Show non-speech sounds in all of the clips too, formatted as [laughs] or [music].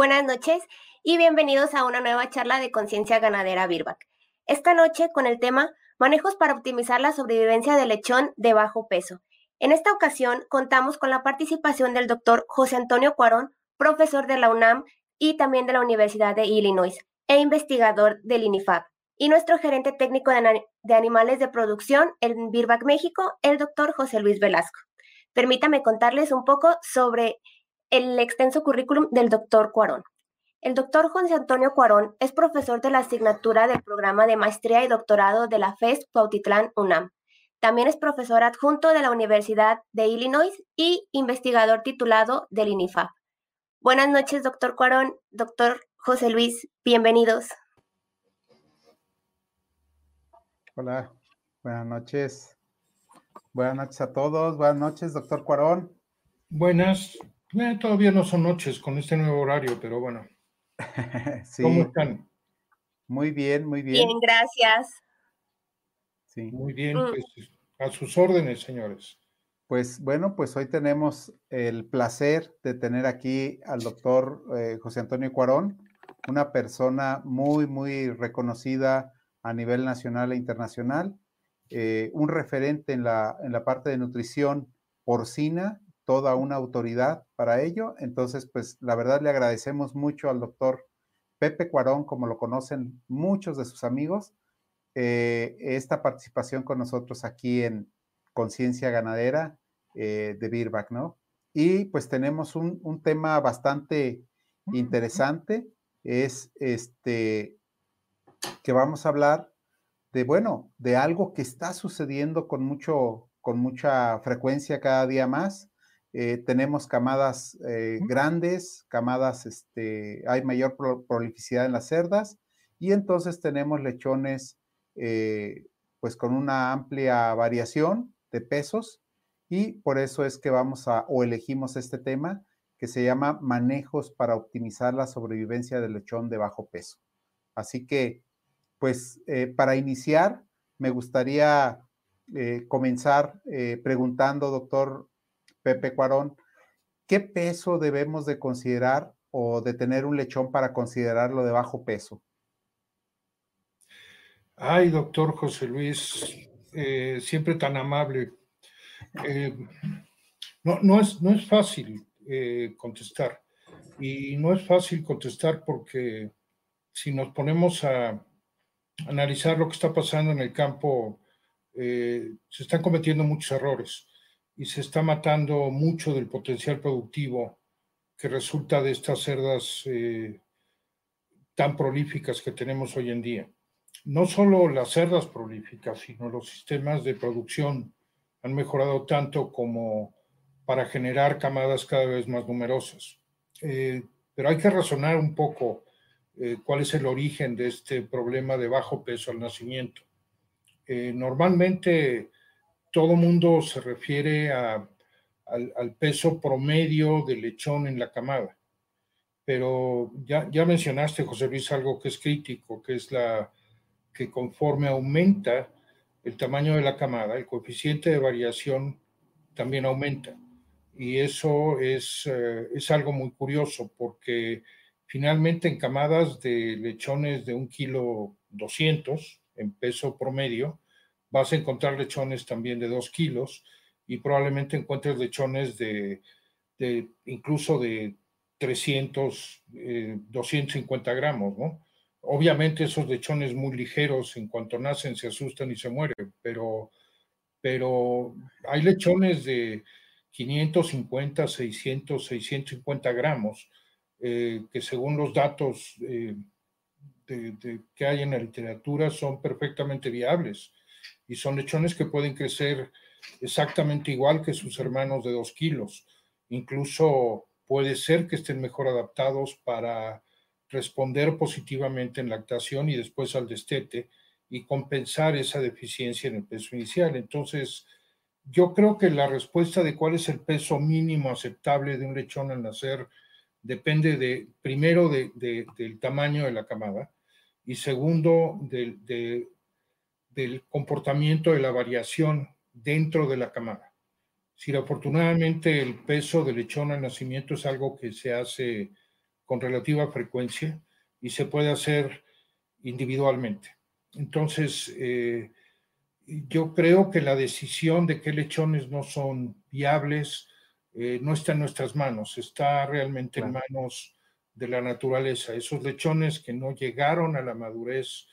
Buenas noches y bienvenidos a una nueva charla de conciencia ganadera Birbac. Esta noche con el tema Manejos para optimizar la sobrevivencia del lechón de bajo peso. En esta ocasión contamos con la participación del doctor José Antonio Cuarón, profesor de la UNAM y también de la Universidad de Illinois e investigador del INIFAB, y nuestro gerente técnico de, animales de producción en Birbac México, el doctor José Luis Velasco. Permítame contarles un poco sobre el extenso currículum del doctor Cuarón. El doctor José Antonio Cuarón es profesor de la asignatura del programa de maestría y doctorado de la FES Cuautitlán UNAM. También es profesor adjunto de la Universidad de Illinois y investigador titulado del INIFAP. Buenas noches, doctor Cuarón. Doctor José Luis, bienvenidos. Hola, buenas noches. Buenas noches a todos. Buenas noches, doctor Cuarón. Buenas. Eh, todavía no son noches con este nuevo horario, pero bueno. [laughs] ¿Cómo están? Muy bien, muy bien. Bien, gracias. Sí. Muy bien, mm. pues a sus órdenes, señores. Pues bueno, pues hoy tenemos el placer de tener aquí al doctor eh, José Antonio Cuarón, una persona muy, muy reconocida a nivel nacional e internacional, eh, un referente en la, en la parte de nutrición porcina toda una autoridad para ello. Entonces, pues la verdad le agradecemos mucho al doctor Pepe Cuarón, como lo conocen muchos de sus amigos, eh, esta participación con nosotros aquí en Conciencia Ganadera eh, de Birback, ¿no? Y pues tenemos un, un tema bastante interesante, es este, que vamos a hablar de, bueno, de algo que está sucediendo con mucho, con mucha frecuencia cada día más, eh, tenemos camadas eh, grandes, camadas, este, hay mayor prolificidad en las cerdas y entonces tenemos lechones eh, pues con una amplia variación de pesos y por eso es que vamos a o elegimos este tema que se llama manejos para optimizar la sobrevivencia del lechón de bajo peso. Así que pues para iniciar me gustaría comenzar preguntando, doctor Pepe Cuarón, ¿qué peso debemos de considerar o de tener un lechón para considerarlo de bajo peso? Ay, doctor José Luis, eh, siempre tan amable. Eh, no, es, no es fácil eh, contestar. Y no es fácil contestar porque si nos ponemos a analizar lo que está pasando en el campo, se están cometiendo muchos errores y se está matando mucho del potencial productivo que resulta de estas cerdas eh, tan prolíficas que tenemos hoy en día. No solo las cerdas prolíficas, sino los sistemas de producción han mejorado tanto como para generar camadas cada vez más numerosas. Eh, pero hay que razonar un poco eh, cuál es el origen de este problema de bajo peso al nacimiento. normalmente todo mundo se refiere al, peso promedio del lechón en la camada. Pero ya, mencionaste, José Luis, algo que es crítico, que es la que conforme aumenta el tamaño de la camada, el coeficiente de variación también aumenta. Y eso es, eh, es algo muy curioso porque finalmente en camadas de lechones de un kilo 200 en peso promedio, vas a encontrar lechones también de 2 kilos y probablemente encuentres lechones de, incluso de 300, 250 eh, gramos, ¿no? Obviamente esos lechones muy ligeros en cuanto nacen se asustan y se mueren, pero, pero hay lechones de 550, 600, 650 gramos, eh, que según los datos eh, que hay en la literatura son perfectamente viables y son lechones que pueden crecer exactamente igual que sus hermanos de dos kilos. Incluso puede ser que estén mejor adaptados para responder positivamente en lactación y después al destete y compensar esa deficiencia en el peso inicial. Entonces, yo creo que la respuesta de cuál es el peso mínimo aceptable de un lechón al nacer depende de, primero, del tamaño de la camada y segundo, de, del comportamiento de la variación dentro de la camada. Si afortunadamente el peso del lechón al nacimiento es algo que se hace con relativa frecuencia y se puede hacer individualmente. Entonces, eh, yo creo que la decisión de qué lechones no son viables eh, no está en nuestras manos, está realmente en manos de la naturaleza. Esos lechones que no llegaron a la madurez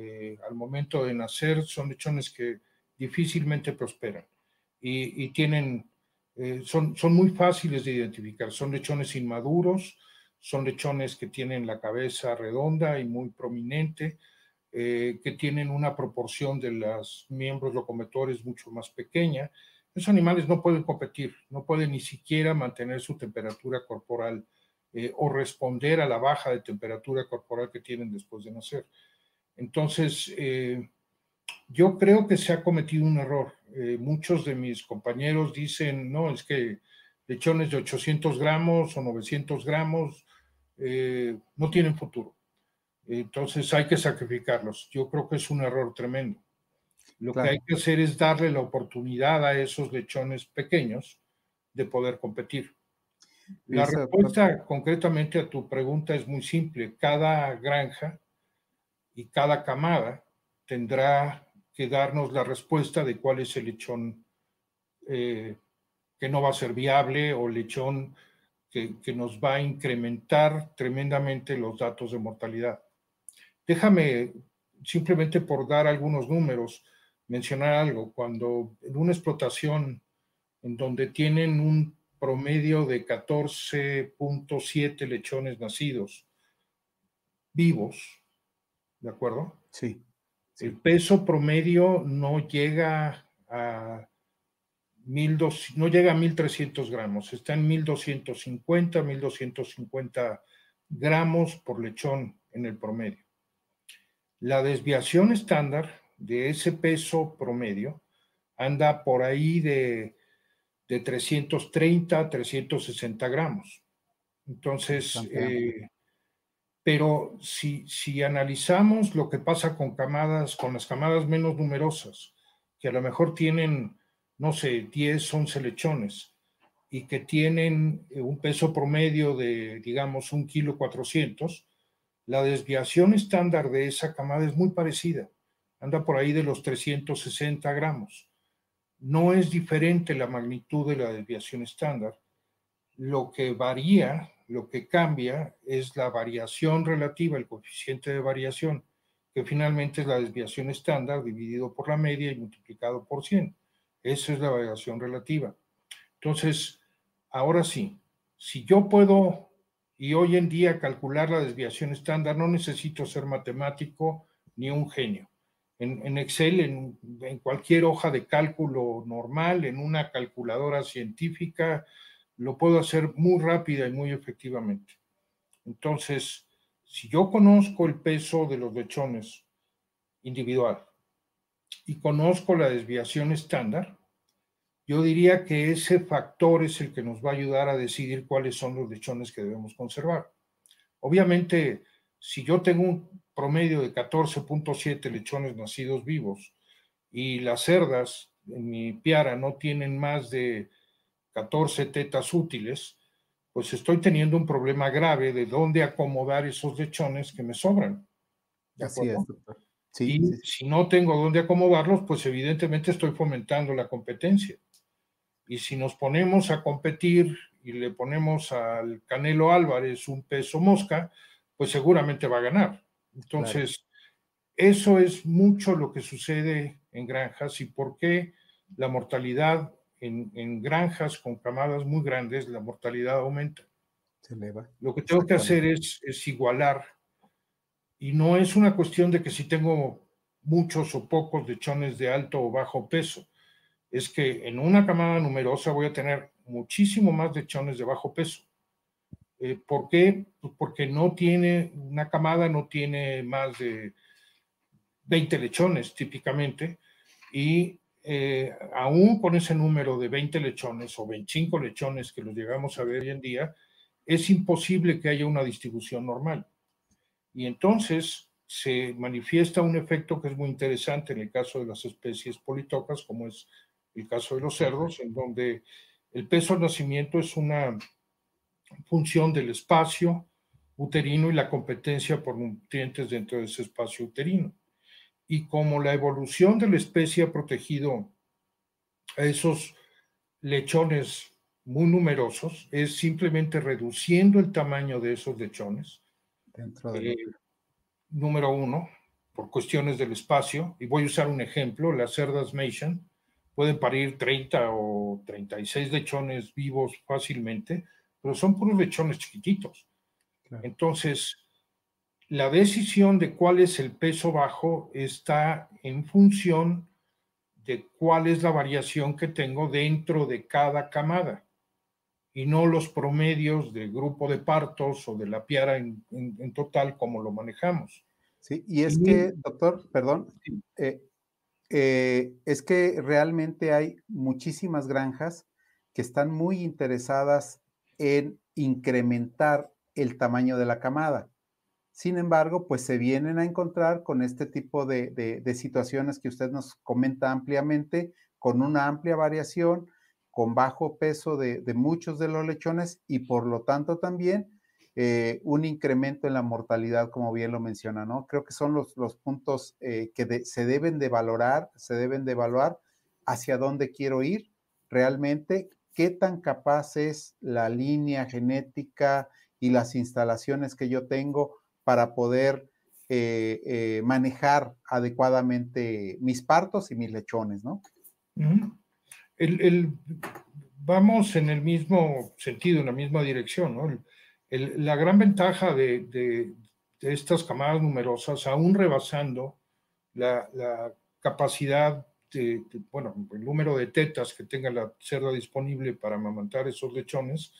eh, al momento de nacer son lechones que difícilmente prosperan y, tienen, eh, son, son muy fáciles de identificar. Son lechones inmaduros, son lechones que tienen la cabeza redonda y muy prominente, eh, que tienen una proporción de los miembros locomotores mucho más pequeña. Esos animales no pueden competir, no pueden ni siquiera mantener su temperatura corporal eh, o responder a la baja de temperatura corporal que tienen después de nacer. Entonces, eh, yo creo que se ha cometido un error. Eh, muchos de mis compañeros dicen, no, es que lechones de 800 gramos o 900 gramos no tienen futuro. Entonces hay que sacrificarlos. Yo creo que es un error tremendo. Lo que hay que hacer es darle la oportunidad a esos lechones pequeños de poder competir. La respuesta concretamente a tu pregunta es muy simple. Cada granja y cada camada tendrá que darnos la respuesta de cuál es el lechón eh, que no va a ser viable o lechón que, que, nos va a incrementar tremendamente los datos de mortalidad. Déjame, simplemente por dar algunos números, mencionar algo. Cuando en una explotación en donde tienen un promedio de 14.7 lechones nacidos vivos, ¿de acuerdo? Sí, El peso promedio no llega a no llega a 1.300 gramos, está en 1.250, 1.250 gramos por lechón en el promedio. La desviación estándar de ese peso promedio anda por ahí de de 330 a 360 gramos. Entonces, eh, pero si, si analizamos lo que pasa con camadas, con las camadas menos numerosas, que a lo mejor tienen, no sé, 10, 11 lechones, y que tienen eh, un peso promedio de, digamos, un kilo 400, la desviación estándar de esa camada es muy parecida, anda por ahí de los 360 gramos no es diferente la magnitud de la desviación estándar. Lo que varía, lo que cambia es la variación relativa, el coeficiente de variación, que finalmente es la desviación estándar dividido por la media y multiplicado por 100. Esa es la variación relativa. Entonces, ahora sí, si yo puedo y hoy en día calcular la desviación estándar, no necesito ser matemático ni un genio en, Excel, en, cualquier hoja de cálculo normal, en una calculadora científica, lo puedo hacer muy rápida y muy efectivamente. Entonces, si yo conozco el peso de los lechones individual y conozco la desviación estándar, yo diría que ese factor es el que nos va a ayudar a decidir cuáles son los lechones que debemos conservar. Obviamente, si yo tengo un promedio de 14.7 lechones nacidos vivos y las cerdas en mi piara no tienen más de 14 tetas útiles, pues estoy teniendo un problema grave de dónde acomodar esos lechones que me sobran. Así es, y si no tengo dónde acomodarlos, pues evidentemente estoy fomentando la competencia. Y si nos ponemos a competir y le ponemos al Canelo Álvarez un peso mosca, pues seguramente va a ganar. Entonces, eso es mucho lo que sucede en granjas y por qué la mortalidad en, granjas con camadas muy grandes, la mortalidad aumenta. Se eleva. Lo que tengo que hacer es, es igualar. Y no es una cuestión de que si tengo muchos o pocos lechones de alto o bajo peso. Es que en una camada numerosa voy a tener muchísimo más lechones de bajo peso. Eh, ¿Por qué? Pues porque no tiene, una camada no tiene más de 20 lechones típicamente y eh, aún con ese número de 20 lechones o 25 lechones que los llegamos a ver hoy en día, es imposible que haya una distribución normal. Y entonces se manifiesta un efecto que es muy interesante en el caso de las especies politocas, como es el caso de los cerdos, en donde el peso al nacimiento es una función del espacio uterino y la competencia por nutrientes dentro de ese espacio uterino. Y como la evolución de la especie ha protegido a esos lechones muy numerosos, es simplemente reduciendo el tamaño de esos lechones. Dentro de... Eh, número uno, por cuestiones del espacio, y voy a usar un ejemplo, las cerdas Mason pueden parir 30 o 36 lechones vivos fácilmente, pero son puros lechones chiquititos. Entonces, la decisión de cuál es el peso bajo está en función de cuál es la variación que tengo dentro de cada camada y no los promedios del grupo de partos o de la piara en, total como lo manejamos. Sí, y es que, doctor, perdón, eh, eh, es que realmente hay muchísimas granjas que están muy interesadas en incrementar el tamaño de la camada. Sin embargo, pues se vienen a encontrar con este tipo de, situaciones que usted nos comenta ampliamente, con una amplia variación, con bajo peso de, muchos de los lechones y por lo tanto también eh, un incremento en la mortalidad, como bien lo menciona, ¿no? Creo que son los, los puntos eh, que se deben de valorar, se deben de evaluar hacia dónde quiero ir realmente, qué tan capaz es la línea genética y las instalaciones que yo tengo para poder eh, eh, manejar adecuadamente mis partos y mis lechones, ¿no? vamos en el mismo sentido, en la misma dirección, ¿no? la gran ventaja de, estas camadas numerosas, aún rebasando la, la capacidad de, bueno, el número de tetas que tenga la cerda disponible para amamantar esos lechones,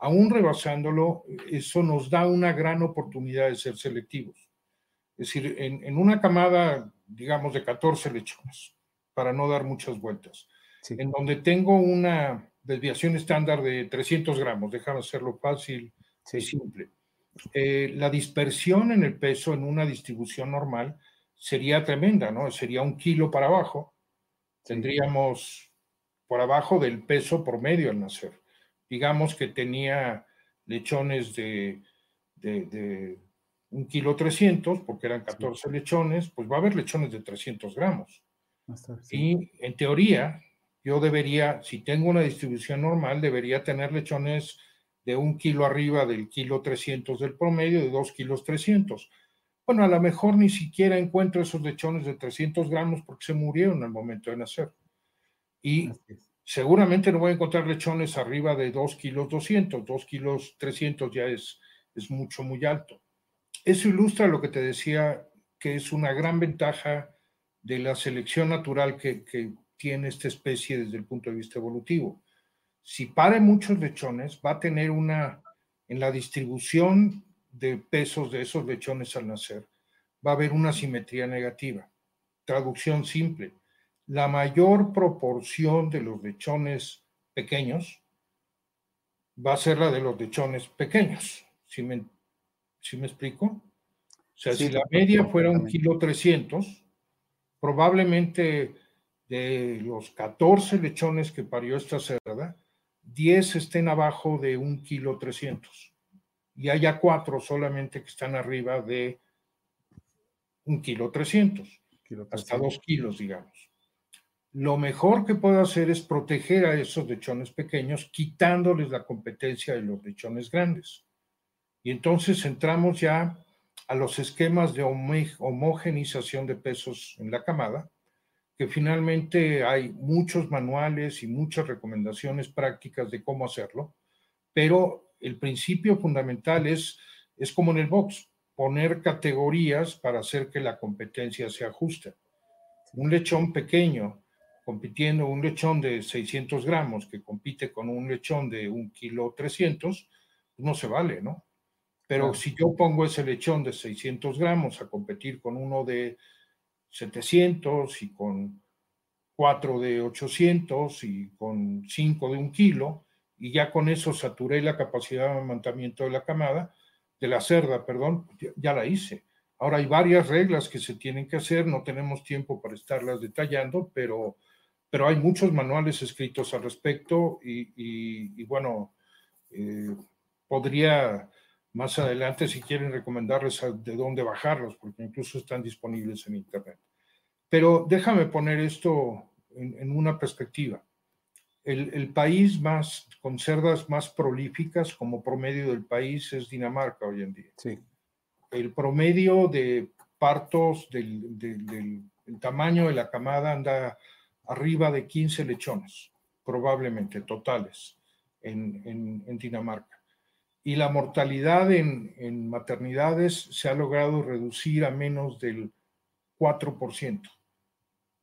aún rebasándolo, eso nos da una gran oportunidad de ser selectivos. Es decir, en, una camada, digamos, de 14 lechones, para no dar muchas vueltas, en donde tengo una desviación estándar de 300 gramos, déjame hacerlo fácil y simple. Eh, la dispersión en el peso en una distribución normal sería tremenda, ¿no? Sería un kilo para abajo, tendríamos por abajo del peso promedio al nacer. Digamos que tenía lechones de, de, un kilo 300, porque eran 14 lechones, pues va a haber lechones de 300 gramos. Y en teoría, yo debería, si tengo una distribución normal, debería tener lechones de un kilo arriba del kilo 300 del promedio, de 2 kilos 300. Bueno, a lo mejor ni siquiera encuentro esos lechones de 300 gramos porque se murieron al momento de nacer. Y seguramente no voy a encontrar lechones arriba de 2 kilos 200, 2 kilos 300 ya es, es mucho, muy alto. Eso ilustra lo que te decía, que es una gran ventaja de la selección natural que, que tiene esta especie desde el punto de vista evolutivo. Si pare muchos lechones, va a tener una, en la distribución de pesos de esos lechones al nacer, va a haber una simetría negativa. Traducción simple. La mayor proporción de los lechones pequeños va a ser la de los lechones pequeños. ¿Sí me, me explico? O sea, si la media fuera un kilo 300, probablemente de los 14 lechones que parió esta cerda, 10 estén abajo de un kilo 300 y haya cuatro solamente que están arriba de un kilo 300, hasta dos kilos, digamos. Lo mejor que puedo hacer es proteger a esos lechones pequeños, quitándoles la competencia de los lechones grandes. Y entonces entramos ya a los esquemas de homogenización de pesos en la camada, que finalmente hay muchos manuales y muchas recomendaciones prácticas de cómo hacerlo, pero el principio fundamental es, es como en el box, poner categorías para hacer que la competencia se ajuste. Un lechón pequeño compitiendo, un lechón de 600 gramos que compite con un lechón de un kilo 300, pues no se vale, ¿no? Pero si yo pongo ese lechón de 600 gramos a competir con uno de 700 y con cuatro de 800 y con cinco de un kilo, y ya con eso saturé la capacidad de amamantamiento de la camada, de la cerda, perdón, ya, la hice. Ahora hay varias reglas que se tienen que hacer, no tenemos tiempo para estarlas detallando, pero, pero hay muchos manuales escritos al respecto y, bueno, eh, podría más adelante si quieren recomendarles de dónde bajarlos, porque incluso están disponibles en Internet. Pero déjame poner esto en, una perspectiva. El, país más con cerdas más prolíficas como promedio del país es Dinamarca hoy en día. Sí. El promedio de partos del, del tamaño de la camada anda arriba de 15 lechones, probablemente totales, en, en, Dinamarca. Y la mortalidad en, en, maternidades se ha logrado reducir a menos del 4%,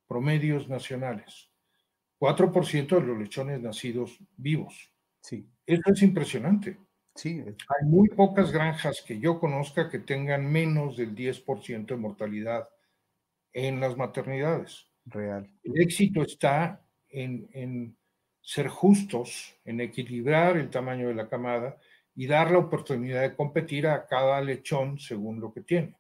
promedios nacionales. 4% de los lechones nacidos vivos. Sí. Eso es impresionante. Sí. Hay muy pocas granjas que yo conozca que tengan menos del 10% de mortalidad en las maternidades. Real. El éxito está en, ser justos, en equilibrar el tamaño de la camada y dar la oportunidad de competir a cada lechón según lo que tiene.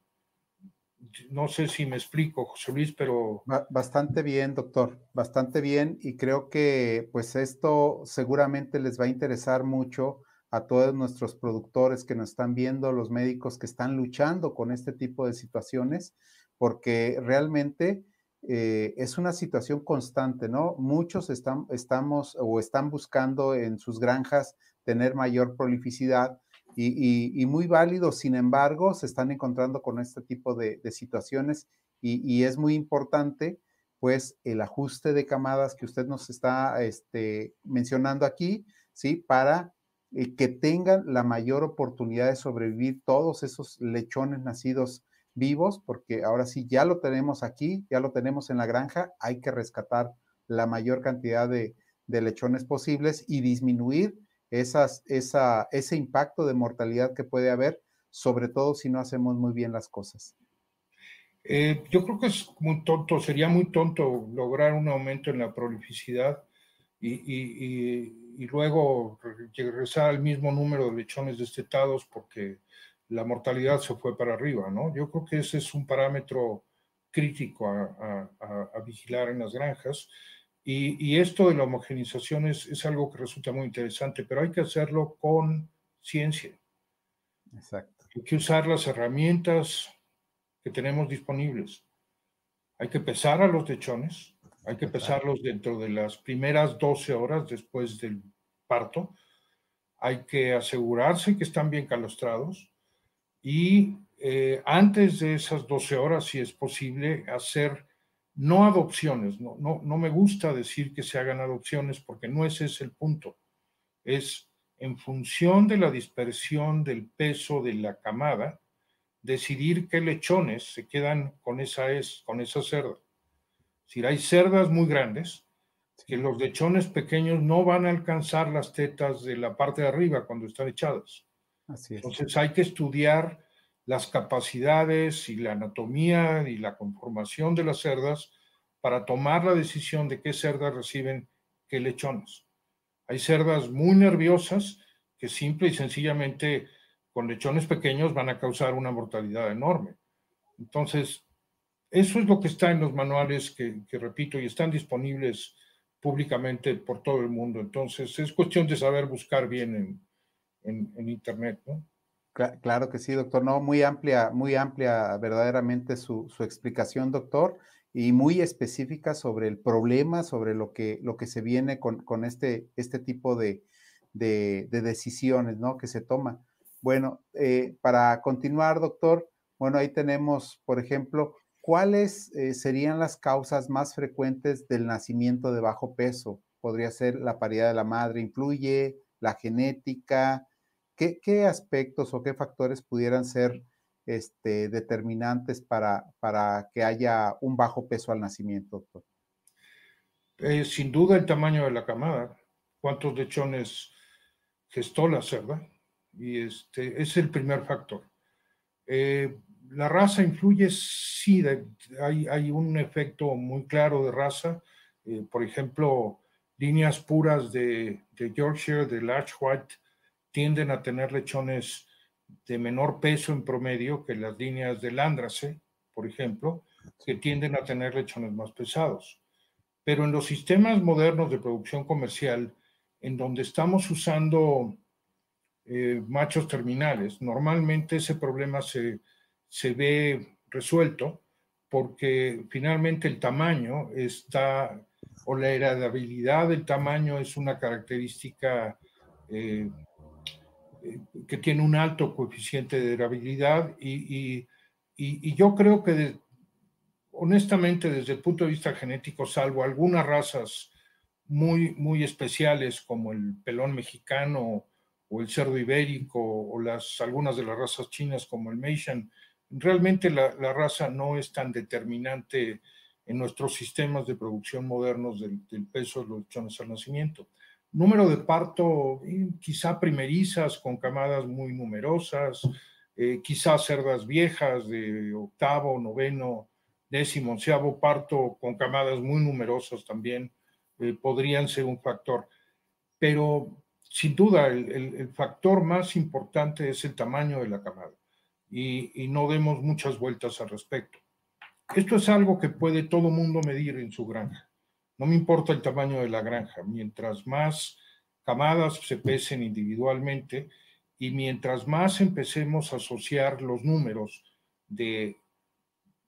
No sé si me explico, José Luis, pero... Bastante bien, doctor, bastante bien. Y creo que pues esto seguramente les va a interesar mucho a todos nuestros productores que nos están viendo, los médicos que están luchando con este tipo de situaciones, porque realmente eh, es una situación constante, ¿no? Muchos están, estamos o están buscando en sus granjas tener mayor prolificidad y, muy válido, sin embargo, se están encontrando con este tipo de, situaciones y, es muy importante, pues, el ajuste de camadas que usted nos está este, mencionando aquí, ¿sí? Para eh, que tengan la mayor oportunidad de sobrevivir todos esos lechones nacidos vivos, porque ahora sí ya lo tenemos aquí, ya lo tenemos en la granja, hay que rescatar la mayor cantidad de, lechones posibles y disminuir esas, esa, ese impacto de mortalidad que puede haber, sobre todo si no hacemos muy bien las cosas. Eh, yo creo que es muy tonto, sería muy tonto lograr un aumento en la prolificidad y, y, y luego regresar al mismo número de lechones destetados porque la mortalidad se fue para arriba, ¿no? Yo creo que ese es un parámetro crítico a, vigilar en las granjas. Y, esto de la homogenización es, algo que resulta muy interesante, pero hay que hacerlo con ciencia. Exacto. Hay que usar las herramientas que tenemos disponibles. Hay que pesar a los lechones, hay que pesarlos dentro de las primeras 12 horas después del parto. Hay que asegurarse que están bien calostrados y eh, antes de esas 12 horas, si es posible, hacer no adopciones. No, no, no me gusta decir que se hagan adopciones porque no ese es el punto. Es en función de la dispersión del peso de la camada, decidir qué lechones se quedan con esa, es, con esa cerda. Si hay cerdas muy grandes, que los lechones pequeños no van a alcanzar las tetas de la parte de arriba cuando están echadas. Entonces hay que estudiar las capacidades y la anatomía y la conformación de las cerdas para tomar la decisión de qué cerdas reciben qué lechones. Hay cerdas muy nerviosas que simple y sencillamente con lechones pequeños van a causar una mortalidad enorme. Entonces, eso es lo que está en los manuales que, repito y están disponibles públicamente por todo el mundo. Entonces, es cuestión de saber buscar bien en, en, Internet, ¿no? Claro que sí, doctor. No, muy amplia, muy amplia verdaderamente su, explicación, doctor, y muy específica sobre el problema, sobre lo que, lo que se viene con, con este, este tipo de, de, decisiones, ¿no? Que se toma. Bueno, eh, para continuar, doctor, bueno, ahí tenemos, por ejemplo, ¿cuáles eh, serían las causas más frecuentes del nacimiento de bajo peso? Podría ser la paridad de la madre, influye la genética, ¿Qué, aspectos o qué factores pudieran ser este, determinantes para, para, que haya un bajo peso al nacimiento, doctor? Eh, sin duda el tamaño de la camada, cuántos lechones gestó la cerda, y este es el primer factor. Eh, la raza influye, sí, hay, hay, un efecto muy claro de raza. Eh, por ejemplo, líneas puras de, de Yorkshire, de Large White, tienden a tener lechones de menor peso en promedio que las líneas del Andrace, por ejemplo, que tienden a tener lechones más pesados. Pero en los sistemas modernos de producción comercial, en donde estamos usando eh, machos terminales. Normalmente ese problema se, se ve resuelto porque finalmente el tamaño está, o la heredabilidad del tamaño es una característica eh, que tiene un alto coeficiente de heredabilidad y, y, yo creo que honestamente desde el punto de vista genético, salvo algunas razas muy, muy especiales como el pelón mexicano o el cerdo ibérico o algunas de las razas chinas como el Meishan, realmente la, raza no es tan determinante en nuestros sistemas de producción modernos del, peso de los lechones al nacimiento. Número de parto, quizá primerizas con camadas muy numerosas, eh, quizá cerdas viejas de octavo, noveno, décimo, onceavo parto con camadas muy numerosas también eh, podrían ser un factor. Pero sin duda el factor más importante es el tamaño de la camada y, no demos muchas vueltas al respecto. Esto es algo que puede todo mundo medir en su granja. No me importa el tamaño de la granja, mientras más camadas se pesen individualmente y mientras más empecemos a asociar los números de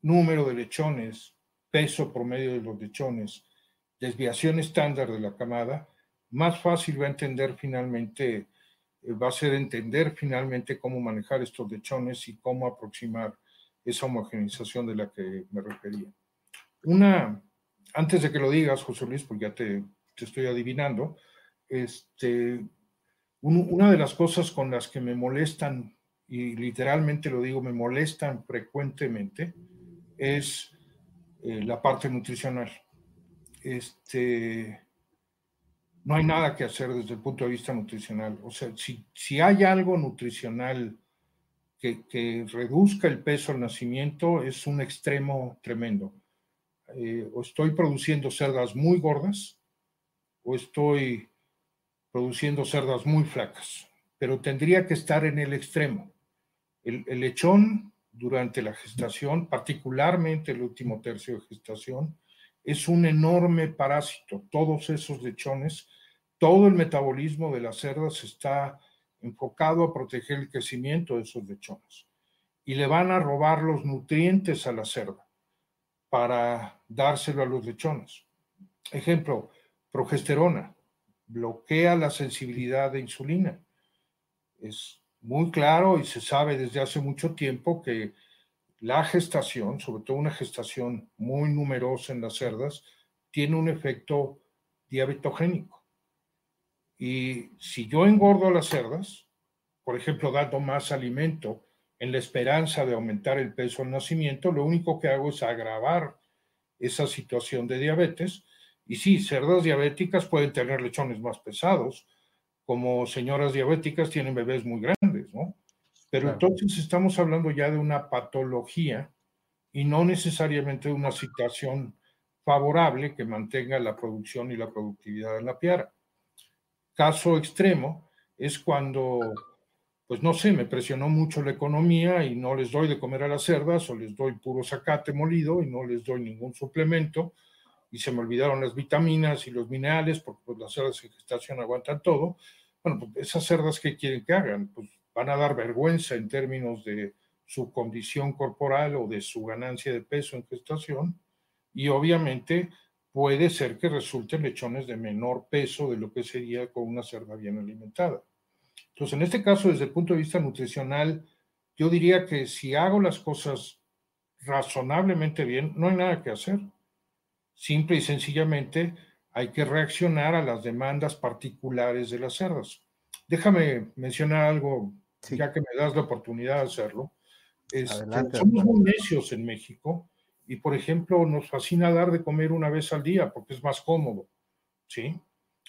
número de lechones, peso promedio de los lechones, desviación estándar de la camada, más fácil va a entender finalmente eh, va a ser entender finalmente cómo manejar estos lechones y cómo aproximar esa homogenización de la que me refería. Una, antes de que lo digas, José Luis, porque ya te, te estoy adivinando, este, una de las cosas con las que me molestan, y literalmente lo digo, me molestan frecuentemente, es eh, la parte nutricional. Este, no hay nada que hacer desde el punto de vista nutricional. O sea, si, si hay algo nutricional que, reduzca el peso al nacimiento, es un extremo tremendo. Eh, o estoy produciendo cerdas muy gordas o estoy produciendo cerdas muy flacas, pero tendría que estar en el extremo. El, el lechón durante la gestación, particularmente el último tercio de gestación, es un enorme parásito. Todos esos lechones todo el metabolismo de las cerdas está enfocado a proteger el crecimiento de esos lechones. Y le van a robar los nutrientes a la cerda para dárselo a los lechones. Ejemplo, progesterona bloquea la sensibilidad de insulina. Es muy claro y se sabe desde hace mucho tiempo que la gestación, sobre todo una gestación muy numerosa en las cerdas, tiene un efecto diabetogénico. Y si yo engordo las cerdas, por ejemplo, dando más alimento en la esperanza de aumentar el peso al nacimiento, lo único que hago es agravar esa situación de diabetes. Y sí, cerdas diabéticas pueden tener lechones más pesados, como señoras diabéticas tienen bebés muy grandes, ¿no? Pero entonces estamos hablando ya de una patología y no necesariamente de una situación favorable que mantenga la producción y la productividad en la piara caso extremo es cuando, pues no sé, me presionó mucho la economía y no les doy de comer a las cerdas o les doy puro zacate molido y no les doy ningún suplemento y se me olvidaron las vitaminas y los minerales porque pues, las cerdas en gestación aguantan todo. Bueno, pues esas cerdas que quieren que hagan, pues van a dar vergüenza en términos de su condición corporal o de su ganancia de peso en gestación y obviamente puede ser que resulten lechones de menor peso de lo que sería con una cerda bien alimentada. Entonces, en este caso, desde el punto de vista nutricional, yo diría que si hago las cosas razonablemente bien, no hay nada que hacer. Simple y sencillamente hay que reaccionar a las demandas particulares de las cerdas. Déjame mencionar algo, ya que me das la oportunidad de hacerlo. somos muy necios en México y, por ejemplo, nos fascina dar de comer una vez al día porque es más cómodo, ¿sí?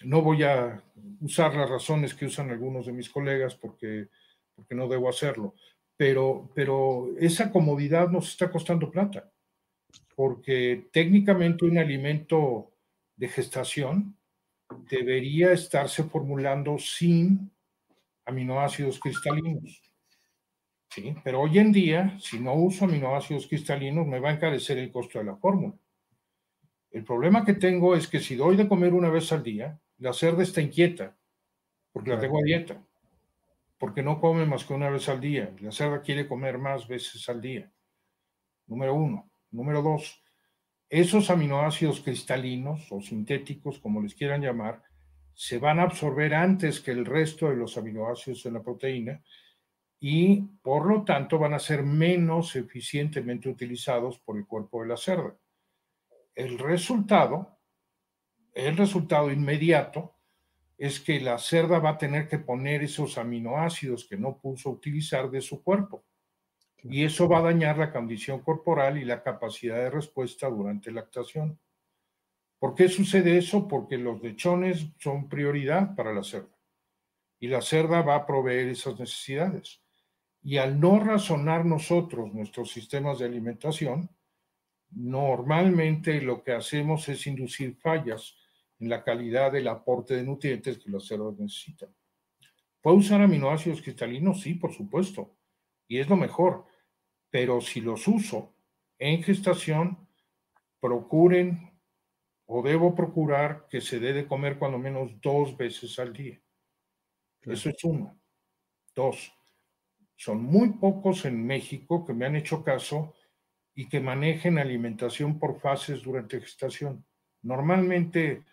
No voy a usar las razones que usan algunos de mis colegas porque, porque no debo hacerlo, pero, pero esa comodidad nos está costando plata, porque técnicamente un alimento de gestación debería estarse formulando sin aminoácidos cristalinos. ¿sí? Pero hoy en día, si no uso aminoácidos cristalinos, me va a encarecer el costo de la fórmula. El problema que tengo es que si doy de comer una vez al día, la cerda está inquieta, porque la tengo a dieta. porque no come más que una vez al día. La cerda quiere comer más veces al día. Número uno. Número dos, esos aminoácidos cristalinos o sintéticos, como les quieran llamar, se van a absorber antes que el resto de los aminoácidos en la proteína y por lo tanto van a ser menos eficientemente utilizados por el cuerpo de la cerda. El resultado, el resultado inmediato es que la cerda va a tener que poner esos aminoácidos que no puso utilizar de su cuerpo. Y eso va a dañar la condición corporal y la capacidad de respuesta durante la lactación. ¿Por qué sucede eso? Porque los lechones son prioridad para la cerda. Y la cerda va a proveer esas necesidades. Y al no razonar nosotros nuestros sistemas de alimentación, normalmente lo que hacemos es inducir fallas en la calidad del aporte de nutrientes que las cerdas necesitan. ¿Puedo usar aminoácidos cristalinos? Sí, por supuesto. Y es lo mejor. Pero si los uso en gestación, procuren o debo procurar que se dé de comer cuando menos dos veces al día. Eso es uno. Dos, son muy pocos en México que me han hecho caso y que manejen alimentación por fases durante gestación. Normalmente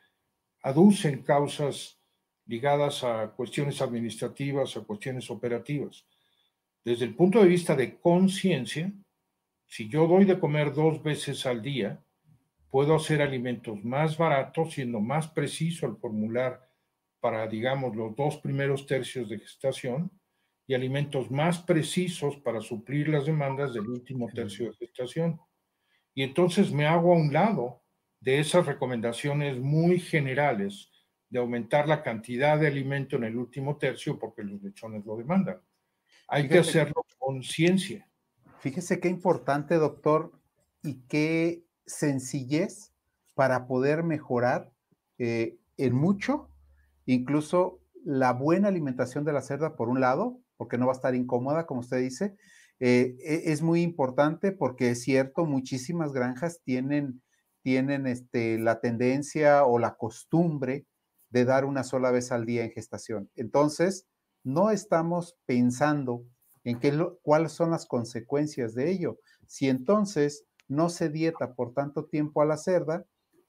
aducen causas ligadas a cuestiones administrativas, a cuestiones operativas. Desde el punto de vista de conciencia, si yo doy de comer dos veces al día, puedo hacer alimentos más baratos, siendo más preciso al formular para, digamos, los dos primeros tercios de gestación, y alimentos más precisos para suplir las demandas del último tercio de gestación. Y entonces me hago a un lado de esas recomendaciones muy generales de aumentar la cantidad de alimento en el último tercio porque los lechones lo demandan. Hay que hacerlo con ciencia. Fíjese qué importante, doctor, y qué sencillez para poder mejorar eh, en mucho, incluso la buena alimentación de la cerda, por un lado, porque no va a estar incómoda, como usted dice. Eh, e, es muy importante porque es cierto, muchísimas granjas tienen, tienen este, la tendencia o la costumbre de dar una sola vez al día en gestación. Entonces, no estamos pensando en qué cuáles son las consecuencias de ello. Si entonces no se dieta por tanto tiempo a la cerda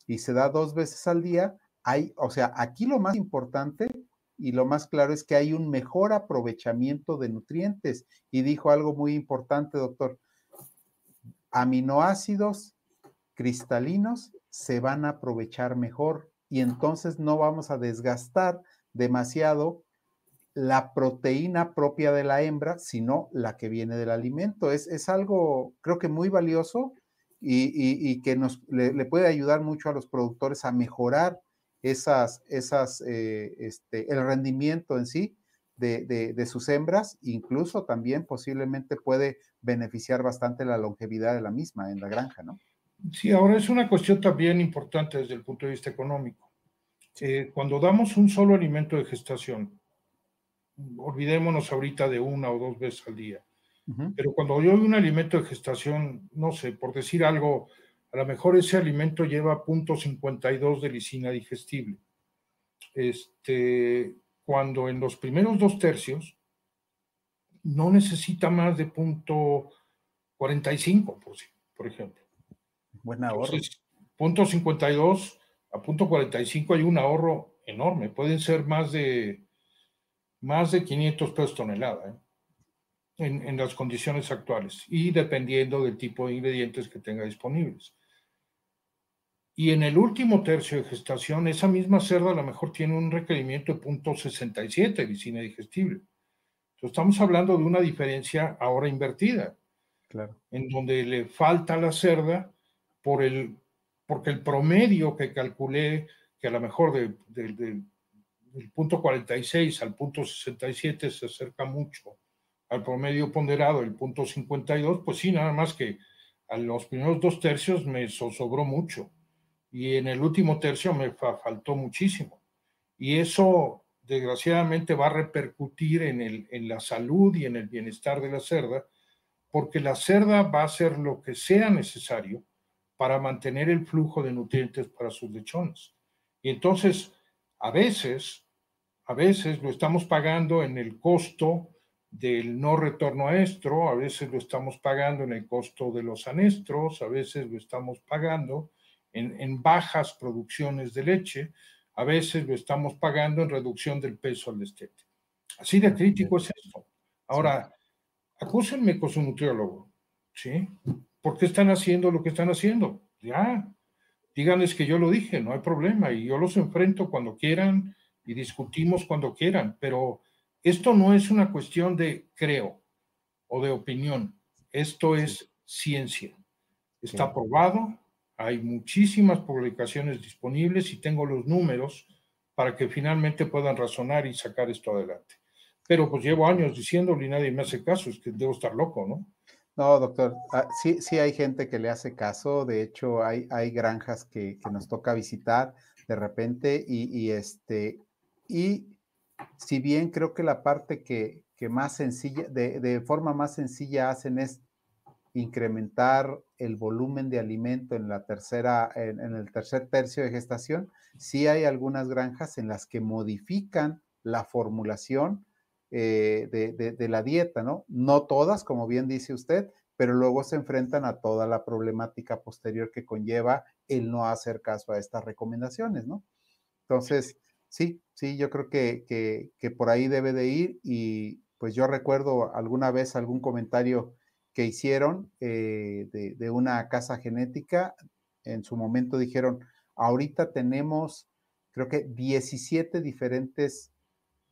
y se da dos veces al día, hay, o sea, aquí lo más importante y lo más claro es que hay un mejor aprovechamiento de nutrientes. Y dijo algo muy importante, doctor. Aminoácidos cristalinos se van a aprovechar mejor y entonces no vamos a desgastar demasiado la proteína propia de la hembra, sino la que viene del alimento. Es, es algo, creo que muy valioso y, que nos le, puede ayudar mucho a los productores a mejorar esas, esas, eh, este, el rendimiento en sí de, sus hembras, incluso también posiblemente puede beneficiar bastante la longevidad de la misma en la granja, ¿no? Sí, ahora es una cuestión también importante desde el punto de vista económico. Eh, cuando damos un solo alimento de gestación, olvidémonos ahorita de una o dos veces al día, pero cuando yo doy un alimento de gestación, no sé, por decir algo, a lo mejor ese alimento lleva 0.52 de lisina digestible. Este, cuando en los primeros dos tercios no necesita más de 0.45, por, por ejemplo. Buen ahorro. Entonces, 0.52 a 0.45 hay un ahorro enorme. Pueden ser más de, más de 500 pesos tonelada. ¿eh? En, en, las condiciones actuales y dependiendo del tipo de ingredientes que tenga disponibles. Y en el último tercio de gestación, esa misma cerda a lo mejor tiene un requerimiento de 0.67 de lisina digestible. Entonces estamos hablando de una diferencia ahora invertida, claro. en donde le falta a la cerda por el, porque el promedio que calculé, que a lo mejor de, del punto 46 al punto 67 se acerca mucho al promedio ponderado, el punto 52, pues sí, nada más que a los primeros dos tercios me sobró mucho y en el último tercio me faltó muchísimo. Y eso desgraciadamente va a repercutir en, el, en la salud y en el bienestar de la cerda, porque la cerda va a hacer lo que sea necesario para mantener el flujo de nutrientes para sus lechones. Y entonces, a veces, A veces lo estamos pagando en el costo del no retorno a estro, a veces lo estamos pagando en el costo de los anestros, a veces lo estamos pagando en, bajas producciones de leche, a veces lo estamos pagando en reducción del peso al destete. Así de crítico es esto. Ahora, acúsenme con su nutriólogo, ¿sí? ¿Por qué están haciendo lo que están haciendo? Ya, díganles que yo lo dije, no hay problema, y yo los enfrento cuando quieran y discutimos cuando quieran, pero esto no es una cuestión de creo o de opinión, esto es ciencia. Está probado, hay muchísimas publicaciones disponibles y tengo los números para que finalmente puedan razonar y sacar esto adelante. Pero pues llevo años diciéndolo y nadie me hace caso, es que debo estar loco, ¿no? No, doctor, ah, sí, sí hay gente que le hace caso, de hecho hay, hay granjas que, que nos toca visitar de repente y, y, este, y si bien creo que la parte que, que más sencilla, de, de, forma más sencilla hacen es incrementar el volumen de alimento en la tercera, en, el tercer tercio de gestación, sí hay algunas granjas en las que modifican la formulación eh, de, de, la dieta, ¿no? No todas, como bien dice usted, pero luego se enfrentan a toda la problemática posterior que conlleva el no hacer caso a estas recomendaciones, ¿no? Entonces, sí, sí, yo creo que, que por ahí debe de ir y pues yo recuerdo alguna vez algún comentario que hicieron eh, de, una casa genética, en su momento dijeron, ahorita tenemos, creo que 17 diferentes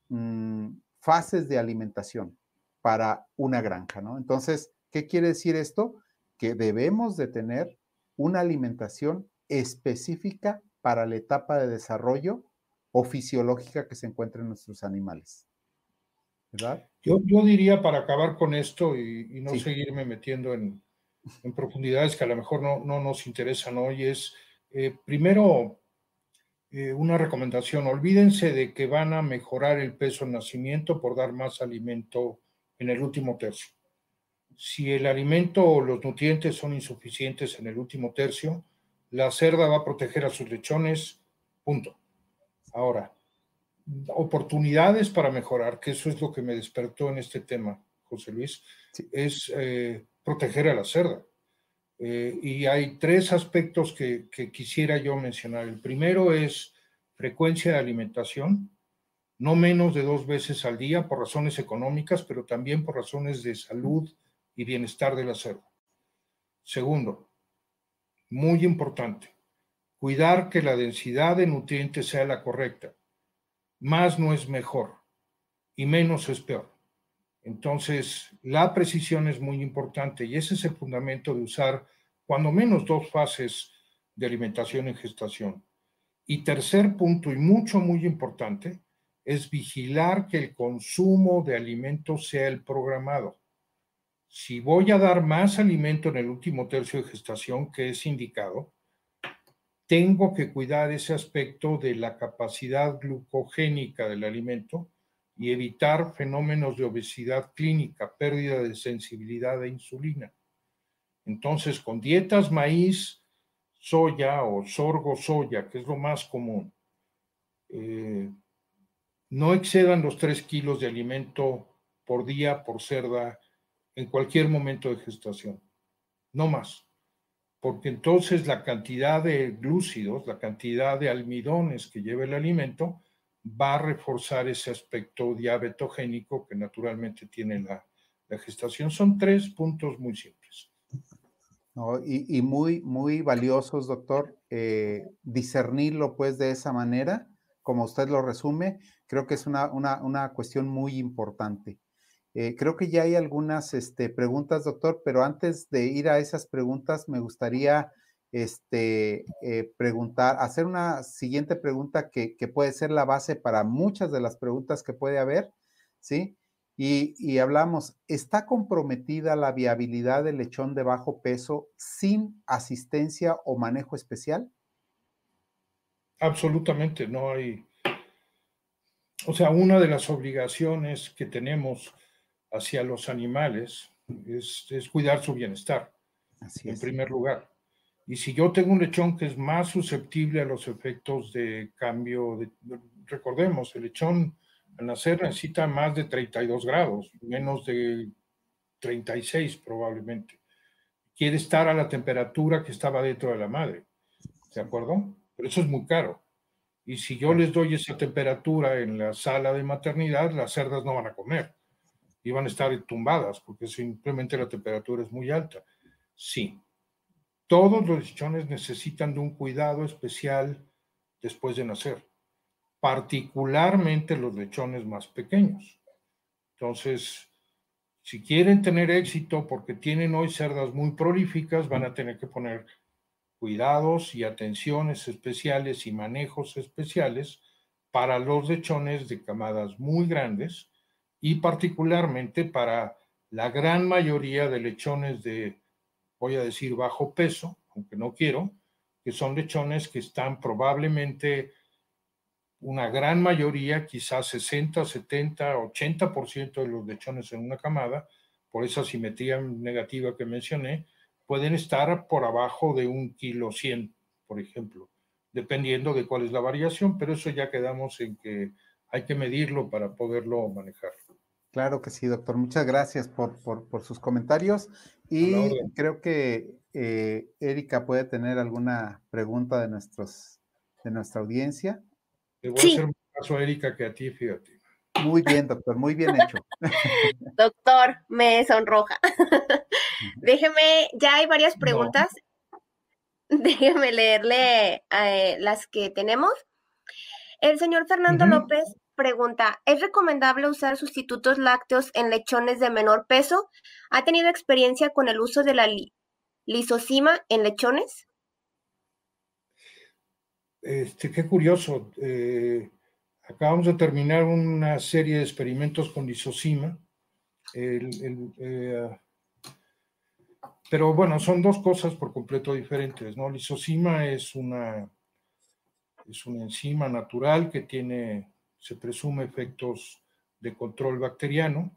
mmm, fases de alimentación para una granja, ¿no? Entonces, ¿qué quiere decir esto? Que debemos de tener una alimentación específica para la etapa de desarrollo o fisiológica que se encuentra en nuestros animales. ¿Verdad? Yo, yo diría para acabar con esto y, y no sí. seguirme metiendo en, en, profundidades que a lo mejor no, no nos interesan hoy, es eh, primero eh, una recomendación, olvídense de que van a mejorar el peso en nacimiento por dar más alimento en el último tercio. Si el alimento o los nutrientes son insuficientes en el último tercio, la cerda va a proteger a sus lechones, punto. Ahora, oportunidades para mejorar, que eso es lo que me despertó en este tema, José Luis, sí. es eh, proteger a la cerda. Eh, y hay tres aspectos que, que, quisiera yo mencionar. El primero es frecuencia de alimentación, no menos de dos veces al día por razones económicas, pero también por razones de salud y bienestar de la cerda. Segundo, muy importante, cuidar que la densidad de nutrientes sea la correcta. Más no es mejor y menos es peor. Entonces, la precisión es muy importante y ese es el fundamento de usar cuando menos dos fases de alimentación en gestación. Y tercer punto, y mucho, muy importante, es vigilar que el consumo de alimentos sea el programado. Si voy a dar más alimento en el último tercio de gestación que es indicado, tengo que cuidar ese aspecto de la capacidad glucogénica del alimento y evitar fenómenos de obesidad clínica, pérdida de sensibilidad a insulina. Entonces, con dietas maíz, soya o sorgo soya, que es lo más común, eh, no excedan los 3 kilos de alimento por día por cerda en cualquier momento de gestación, no más, porque entonces la cantidad de glúcidos, la cantidad de almidones que lleva el alimento, va a reforzar ese aspecto diabetogénico que naturalmente tiene la, la gestación. Son tres puntos muy simples. No, y, y, muy, muy valiosos, doctor, eh, discernirlo pues de esa manera, como usted lo resume, creo que es una, una, una cuestión muy importante. Eh, creo que ya hay algunas este, preguntas, doctor, pero antes de ir a esas preguntas, me gustaría este, eh, preguntar, hacer una siguiente pregunta que, puede ser la base para muchas de las preguntas que puede haber, ¿sí? Y, y, hablamos, ¿está comprometida la viabilidad del lechón de bajo peso sin asistencia o manejo especial? Absolutamente, no hay. O sea, una de las obligaciones que tenemos hacia los animales es, es cuidar su bienestar, Así en es. primer lugar. Y si yo tengo un lechón que es más susceptible a los efectos de cambio, de, recordemos, el lechón Al nacer necesita más de 32 grados, menos de 36 probablemente. Quiere estar a la temperatura que estaba dentro de la madre. ¿De acuerdo? Pero eso es muy caro. Y si yo les doy esa temperatura en la sala de maternidad, las cerdas no van a comer y van a estar tumbadas porque simplemente la temperatura es muy alta. Sí, todos los lechones necesitan de un cuidado especial después de nacer, particularmente los lechones más pequeños. Entonces, si quieren tener éxito porque tienen hoy cerdas muy prolíficas, van a tener que poner cuidados y atenciones especiales y manejos especiales para los lechones de camadas muy grandes y particularmente para la gran mayoría de lechones de, voy a decir, bajo peso, aunque no quiero, que son lechones que están probablemente una gran mayoría, quizás 60, 70, 80% de los lechones en una camada, por esa simetría negativa que mencioné, pueden estar por abajo de un kilo 100, por ejemplo, dependiendo de cuál es la variación, pero eso ya quedamos en que hay que medirlo para poderlo manejar. Claro que sí, doctor. Muchas gracias por, por, sus comentarios. Y creo que eh, Erika puede tener alguna pregunta de, nuestros, de nuestra audiencia. Le voy a hacer más caso a Erika que a ti, fíjate. Muy bien, doctor, muy bien hecho. [laughs] Doctor, me sonroja. [laughs] Déjeme, ya hay varias preguntas. [laughs] Déjeme leerle eh, las que tenemos. El señor Fernando López pregunta, ¿es recomendable usar sustitutos lácteos en lechones de menor peso? ¿Ha tenido experiencia con el uso de la lisocima en lechones? Este, qué curioso. Eh, acabamos de terminar una serie de experimentos con lisocima. Eh, pero bueno, son dos cosas por completo diferentes, ¿no? Lisocima es una, es una enzima natural que tiene, se presume, efectos de control bacteriano.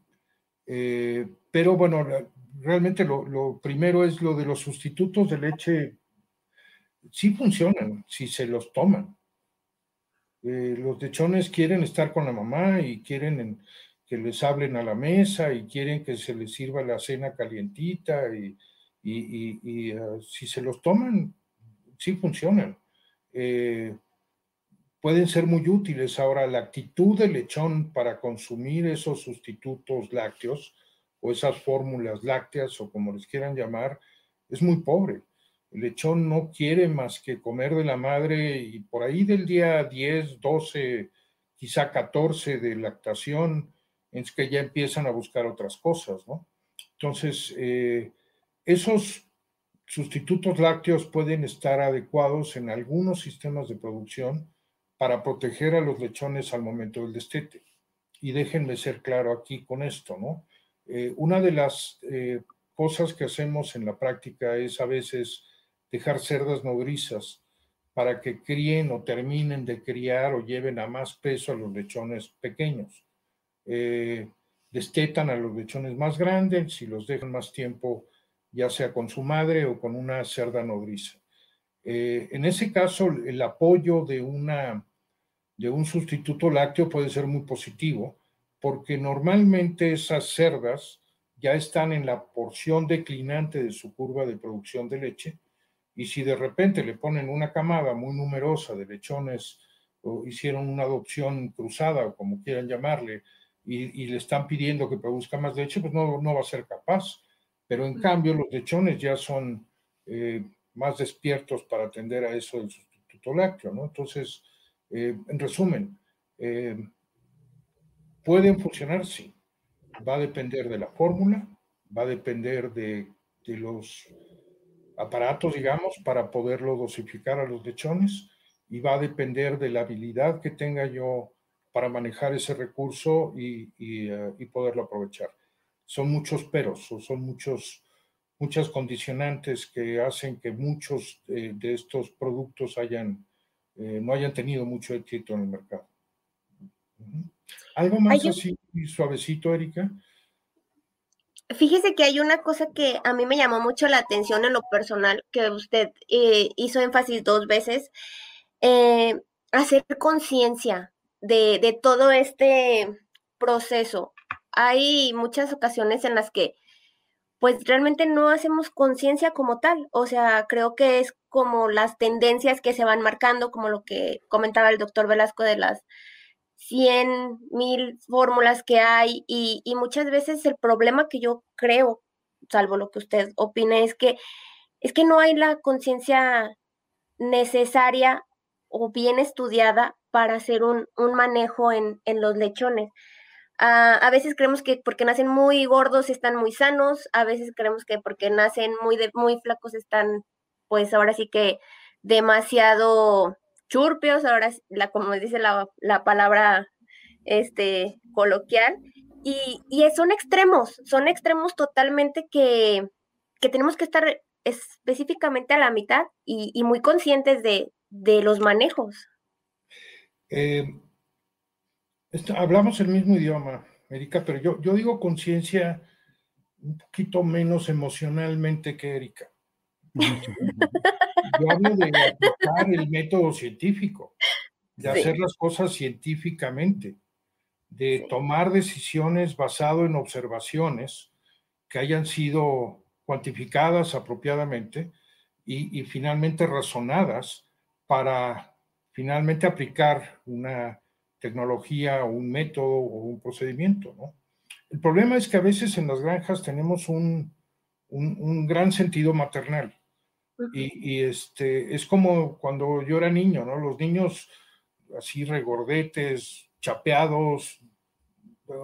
Eh, pero bueno, realmente lo, primero es lo de los sustitutos de leche. Sí funcionan si se los toman. Eh, los lechones quieren estar con la mamá y quieren que les hablen a la mesa y quieren que se les sirva la cena calientita y, y, ah, si se los toman, sí funcionan. Eh, pueden ser muy útiles. Ahora, la actitud del lechón para consumir esos sustitutos lácteos o esas fórmulas lácteas o como les quieran llamar, es muy pobre. El lechón no quiere más que comer de la madre y por ahí del día 10, 12, quizá 14 de lactación, es que ya empiezan a buscar otras cosas, ¿no? Entonces, eh, esos sustitutos lácteos pueden estar adecuados en algunos sistemas de producción para proteger a los lechones al momento del destete. Y déjenme ser claro aquí con esto, ¿no? Eh, una de las eh, cosas que hacemos en la práctica es a veces dejar cerdas nodrizas para que críen o terminen de criar o lleven a más peso a los lechones pequeños. Eh, destetan a los lechones más grandes, y los dejan más tiempo ya sea con su madre o con una cerda nodriza. En ese caso, el apoyo de, una, de un sustituto lácteo puede ser muy positivo, porque normalmente esas cerdas ya están en la porción declinante de su curva de producción de leche, y si de repente le ponen una camada muy numerosa de lechones o hicieron una adopción cruzada o como quieran llamarle, y, le están pidiendo que produzca más leche, pues no, no va a ser capaz pero en cambio los lechones ya son eh, más despiertos para atender a eso del sustituto lácteo, ¿no? Entonces, eh, en resumen, eh, pueden funcionar, sí. Va a depender de la fórmula, va a depender de, de los aparatos, digamos, para poderlo dosificar a los lechones y va a depender de la habilidad que tenga yo para manejar ese recurso y, y, y poderlo aprovechar son muchos peros son muchos, muchas condicionantes que hacen que muchos de, estos productos hayan, eh, no hayan tenido mucho éxito en el mercado. ¿Algo más así suavecito, Erika? Fíjese que hay una cosa que a mí me llamó mucho la atención en lo personal, que usted eh, hizo énfasis dos veces, eh, hacer conciencia de, de todo este proceso. Hay muchas ocasiones en las que pues realmente no hacemos conciencia como tal. O sea, creo que es como las tendencias que se van marcando, como lo que comentaba el doctor Velasco de las 100 mil fórmulas que hay y, muchas veces el problema que yo creo, salvo lo que usted opine, es que, es que no hay la conciencia necesaria o bien estudiada para hacer un, un manejo en, en los lechones. Uh, a veces creemos que porque nacen muy gordos están muy sanos, a veces creemos que porque nacen muy, de, muy flacos están, pues ahora sí que demasiado churpios, ahora la, como dice la, la palabra este, coloquial, y, y, son extremos, son extremos totalmente que, que tenemos que estar específicamente a la mitad y, muy conscientes de, de los manejos. Eh, hablamos el mismo idioma, Erika, pero yo, yo digo conciencia un poquito menos emocionalmente que Erika. Yo hablo de aplicar el método científico, de hacer las cosas científicamente, de tomar decisiones basado en observaciones que hayan sido cuantificadas apropiadamente y, y finalmente razonadas para finalmente aplicar una tecnología o un método o un procedimiento, ¿no? El problema es que a veces en las granjas tenemos un, un, un gran sentido maternal. Y, y, este, es como cuando yo era niño, ¿no? Los niños así regordetes, chapeados,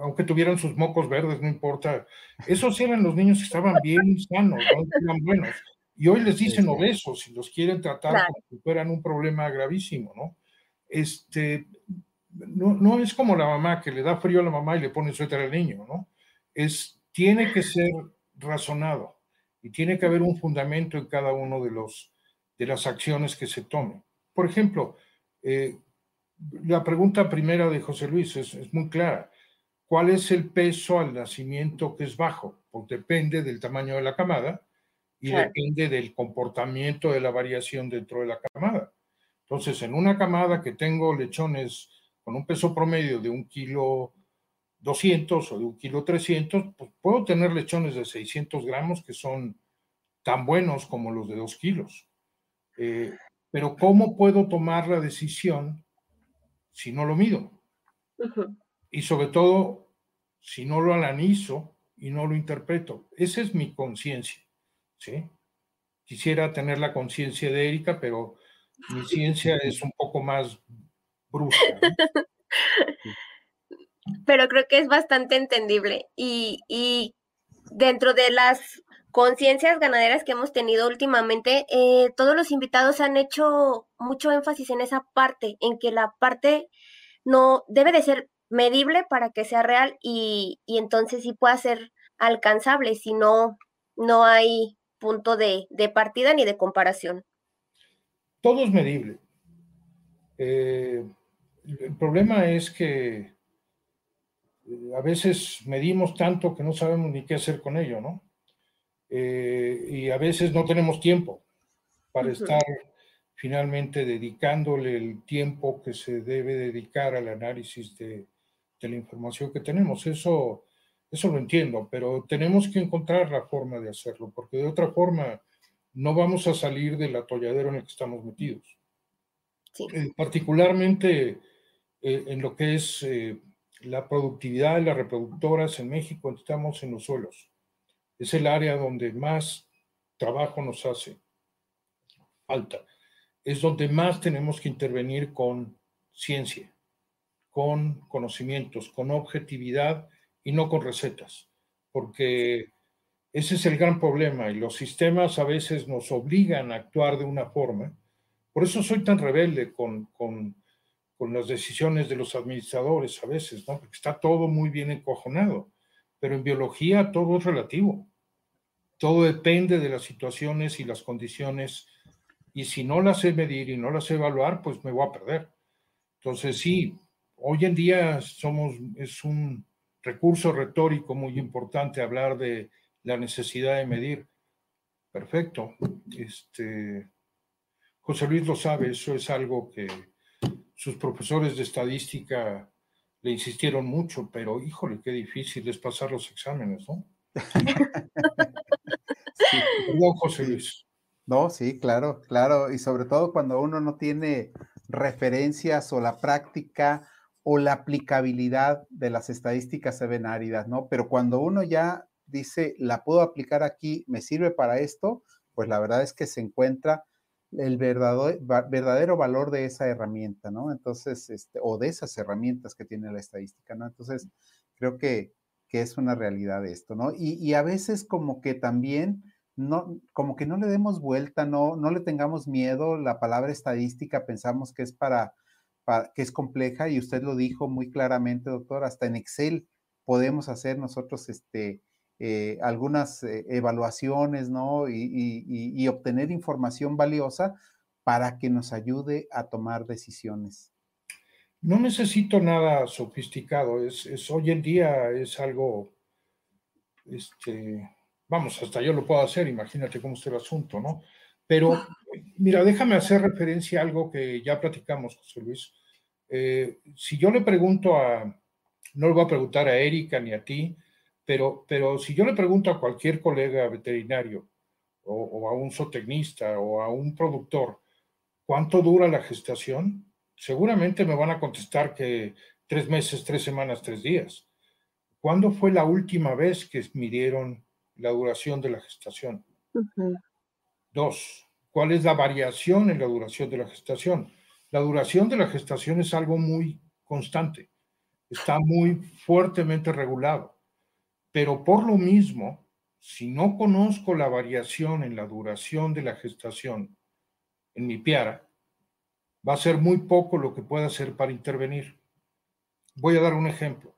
aunque tuvieran sus mocos verdes, no importa. Esos eran los niños que estaban bien sanos, ¿no? eran buenos. Y hoy les dicen obesos y los quieren tratar claro. como si fueran un problema gravísimo, ¿no? Este, no, no, es como la mamá que le da frío a la mamá y le pone suéter al niño, ¿no? Es, tiene que ser razonado y tiene que haber un fundamento en cada uno de, los, de las acciones que se tomen. Por ejemplo, eh, la pregunta primera de José Luis es, es, muy clara. ¿Cuál es el peso al nacimiento que es bajo? Pues depende del tamaño de la camada y claro. depende del comportamiento de la variación dentro de la camada. Entonces, en una camada que tengo lechones con un peso promedio de un kilo 200 o de un kilo 300, pues puedo tener lechones de 600 gramos que son tan buenos como los de 2 kilos. Eh, pero ¿cómo puedo tomar la decisión si no lo mido? Uh -huh. Y sobre todo, si no lo analizo y no lo interpreto. Esa es mi conciencia. ¿sí? Quisiera tener la conciencia de Erika, pero mi ciencia es un poco más brusca. ¿no? [laughs] Pero creo que es bastante entendible. Y, y dentro de las conciencias ganaderas que hemos tenido últimamente, eh, todos los invitados han hecho mucho énfasis en esa parte, en que la parte no debe de ser medible para que sea real y, y entonces sí pueda ser alcanzable, si no, no hay punto de, de partida ni de comparación. Todo es medible. Eh, el problema es que eh, a veces medimos tanto que no sabemos ni qué hacer con ello, ¿no? Eh, y a veces no tenemos tiempo para estar finalmente dedicándole el tiempo que se debe dedicar al análisis de, de, la información que tenemos. Eso, eso lo entiendo, pero tenemos que encontrar la forma de hacerlo, porque de otra forma no vamos a salir del atolladero en el que estamos metidos. Sí. Eh, particularmente eh, en lo que es eh, la productividad de las reproductoras en México, estamos en los suelos. Es el área donde más trabajo nos hace falta. Es donde más tenemos que intervenir con ciencia, con conocimientos, con objetividad y no con recetas, porque ese es el gran problema y los sistemas a veces nos obligan a actuar de una forma. Por eso soy tan rebelde con, con con las decisiones de los administradores a veces, ¿no? Porque está todo muy bien encojonado, pero en biología todo es relativo. Todo depende de las situaciones y las condiciones, y si no las sé medir y no las sé evaluar, pues me voy a perder. Entonces, sí, hoy en día somos, es un recurso retórico muy importante hablar de la necesidad de medir. Perfecto. Este, José Luis lo sabe, eso es algo que, sus profesores de estadística le insistieron mucho, pero híjole, qué difícil es pasar los exámenes, ¿no? [laughs] sí. José Luis. No, sí, claro, claro. Y sobre todo cuando uno no tiene referencias o la práctica o la aplicabilidad de las estadísticas se ven áridas, ¿no? Pero cuando uno ya dice, la puedo aplicar aquí, me sirve para esto, pues la verdad es que se encuentra el verdadero, verdadero valor de esa herramienta, ¿no? Entonces, este, o de esas herramientas que tiene la estadística, ¿no? Entonces, creo que, que es una realidad esto, ¿no? Y, y, a veces como que también, no, como que no le demos vuelta, no, no le tengamos miedo, la palabra estadística pensamos que es para, para, que es compleja y usted lo dijo muy claramente, doctor, hasta en Excel podemos hacer nosotros, este, eh, algunas eh, evaluaciones, ¿no? Y, obtener información valiosa para que nos ayude a tomar decisiones. No necesito nada sofisticado, es, hoy en día es algo, este, vamos, hasta yo lo puedo hacer, imagínate cómo está el asunto, ¿no? Pero mira, déjame hacer referencia a algo que ya platicamos, José Luis. Eh, si yo le pregunto a, no le voy a preguntar a Erika ni a ti, pero, pero si yo le pregunto a cualquier colega veterinario o, a un zootecnista o a un productor, ¿cuánto dura la gestación? Seguramente me van a contestar que tres meses, tres semanas, tres días. ¿Cuándo fue la última vez que midieron la duración de la gestación? Dos, ¿cuál es la variación en la duración de la gestación? La duración de la gestación es algo muy constante, está muy fuertemente regulado. Pero por lo mismo, si no conozco la variación en la duración de la gestación en mi piara, va a ser muy poco lo que pueda hacer para intervenir. Voy a dar un ejemplo,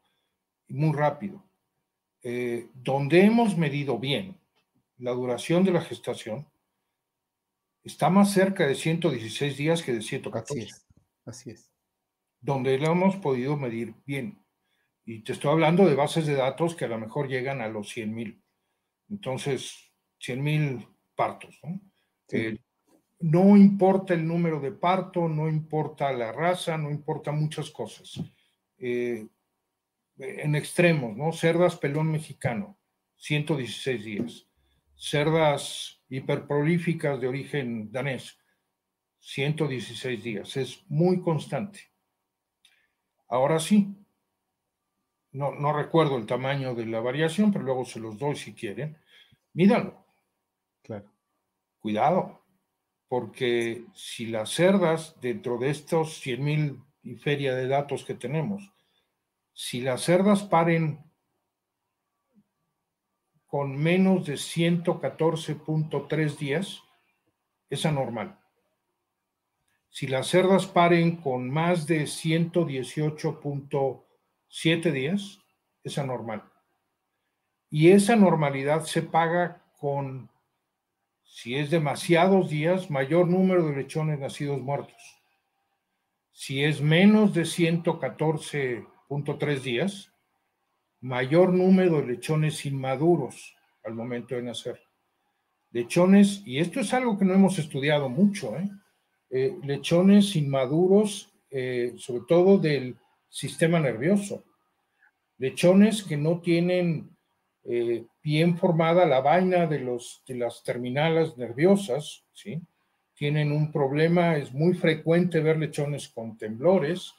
muy rápido. Eh, donde hemos medido bien la duración de la gestación, está más cerca de 116 días que de 114. Así es. Así es. Donde lo hemos podido medir bien. Y te estoy hablando de bases de datos que a lo mejor llegan a los 100 mil. Entonces, 100 mil partos. ¿no? Eh, no importa el número de parto, no importa la raza, no importa muchas cosas. Eh, en extremos, ¿no? Cerdas pelón mexicano, 116 días. Cerdas hiperprolíficas de origen danés, 116 días. Es muy constante. Ahora sí, no, recuerdo el tamaño de la variación, pero luego se los doy si quieren. Mídanlo. Claro. Cuidado, porque si las cerdas, dentro de estos 100 mil y feria de datos que tenemos, si las cerdas paren con menos de 114.3 días, es anormal. Si las cerdas paren con más de 118.3 siete días es anormal. Y esa normalidad se paga con, si es demasiados días, mayor número de lechones nacidos muertos. Si es menos de 114.3 días, mayor número de lechones inmaduros al momento de nacer. Lechones, y esto es algo que no hemos estudiado mucho, ¿eh? Eh, lechones inmaduros, eh, sobre todo del sistema nervioso. Lechones que no tienen eh, bien formada la vaina de, los, de las terminales nerviosas, ¿sí? tienen un problema, es muy frecuente ver lechones con temblores,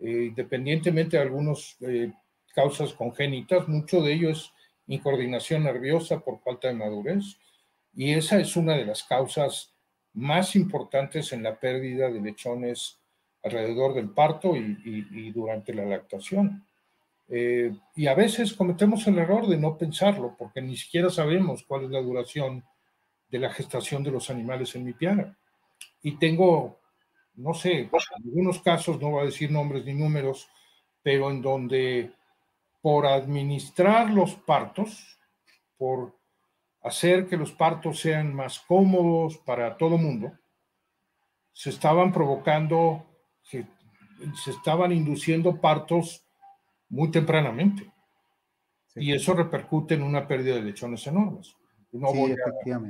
eh, independientemente de algunas eh, causas congénitas, mucho de ello es incoordinación nerviosa por falta de madurez, y esa es una de las causas más importantes en la pérdida de lechones alrededor del parto y, durante la lactación. Eh, y a veces cometemos el error de no pensarlo, porque ni siquiera sabemos cuál es la duración de la gestación de los animales en mi piara. Y tengo, no sé, en algunos casos, no voy a decir nombres ni números, pero en donde por administrar los partos, por hacer que los partos sean más cómodos para todo mundo, se estaban provocando se, se estaban induciendo partos muy tempranamente. Y eso repercute en una pérdida de lechones enormes. No voy a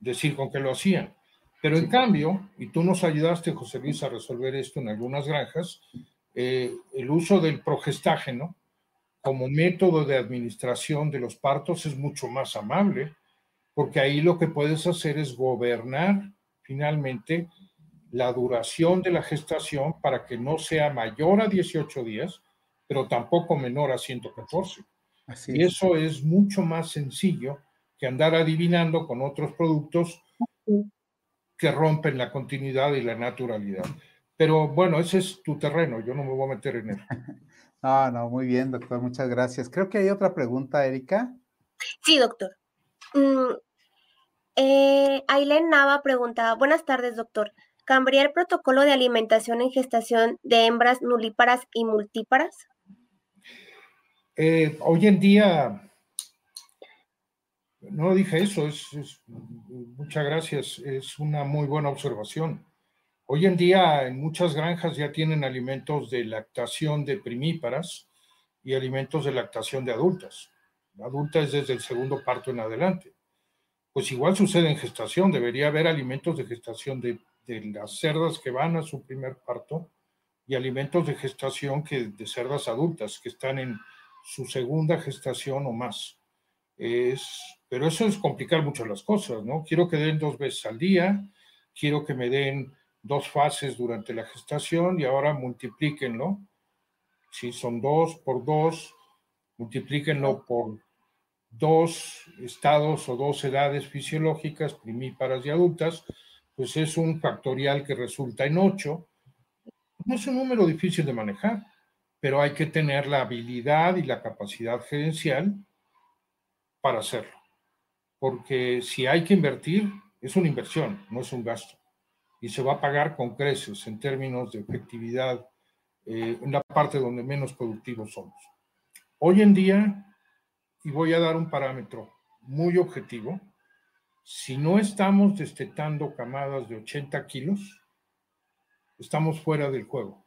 decir con qué lo hacían. Pero en cambio, y tú nos ayudaste, José Luis, a resolver esto en algunas granjas, eh, el uso del progestágeno como método de administración de los partos es mucho más amable, porque ahí lo que puedes hacer es gobernar finalmente la duración de la gestación para que no sea mayor a 18 días, pero tampoco menor a 114. y eso es mucho más sencillo que andar adivinando con otros productos que rompen la continuidad y la naturalidad. Pero bueno, ese es tu terreno, yo no me voy a meter en él. [laughs] No, no, muy bien, doctor, muchas gracias. Creo que hay otra pregunta, Erika. Sí, doctor. Mm, eh, Aileen Nava pregunta, buenas tardes, doctor. ¿Cambiaría el protocolo de alimentación en gestación de hembras nulíparas y multíparas? Eh, hoy en día, no dije eso, es, muchas gracias, es una muy buena observación. Hoy en día en muchas granjas ya tienen alimentos de lactación de primíparas y alimentos de lactación de adultas. Adultas desde el segundo parto en adelante. Pues igual sucede en gestación, debería haber alimentos de gestación de, las cerdas que van a su primer parto y alimentos de gestación que, de cerdas adultas que están en su segunda gestación o más. Es, pero eso es complicar mucho las cosas, ¿no? Quiero que den dos veces al día, quiero que me den dos fases durante la gestación y ahora multiplíquenlo. Si son dos por dos, multiplíquenlo por dos estados o dos edades fisiológicas, primíparas y adultas, pues es un factorial que resulta en ocho. No es un número difícil de manejar, pero hay que tener la habilidad y la capacidad gerencial para hacerlo. Porque si hay que invertir, es una inversión, no es un gasto y se va a pagar con creces en términos de efectividad eh, en la parte donde menos productivos somos. Hoy en día, y voy a dar un parámetro muy objetivo, si no estamos destetando camadas de 80 kilos, estamos fuera del juego.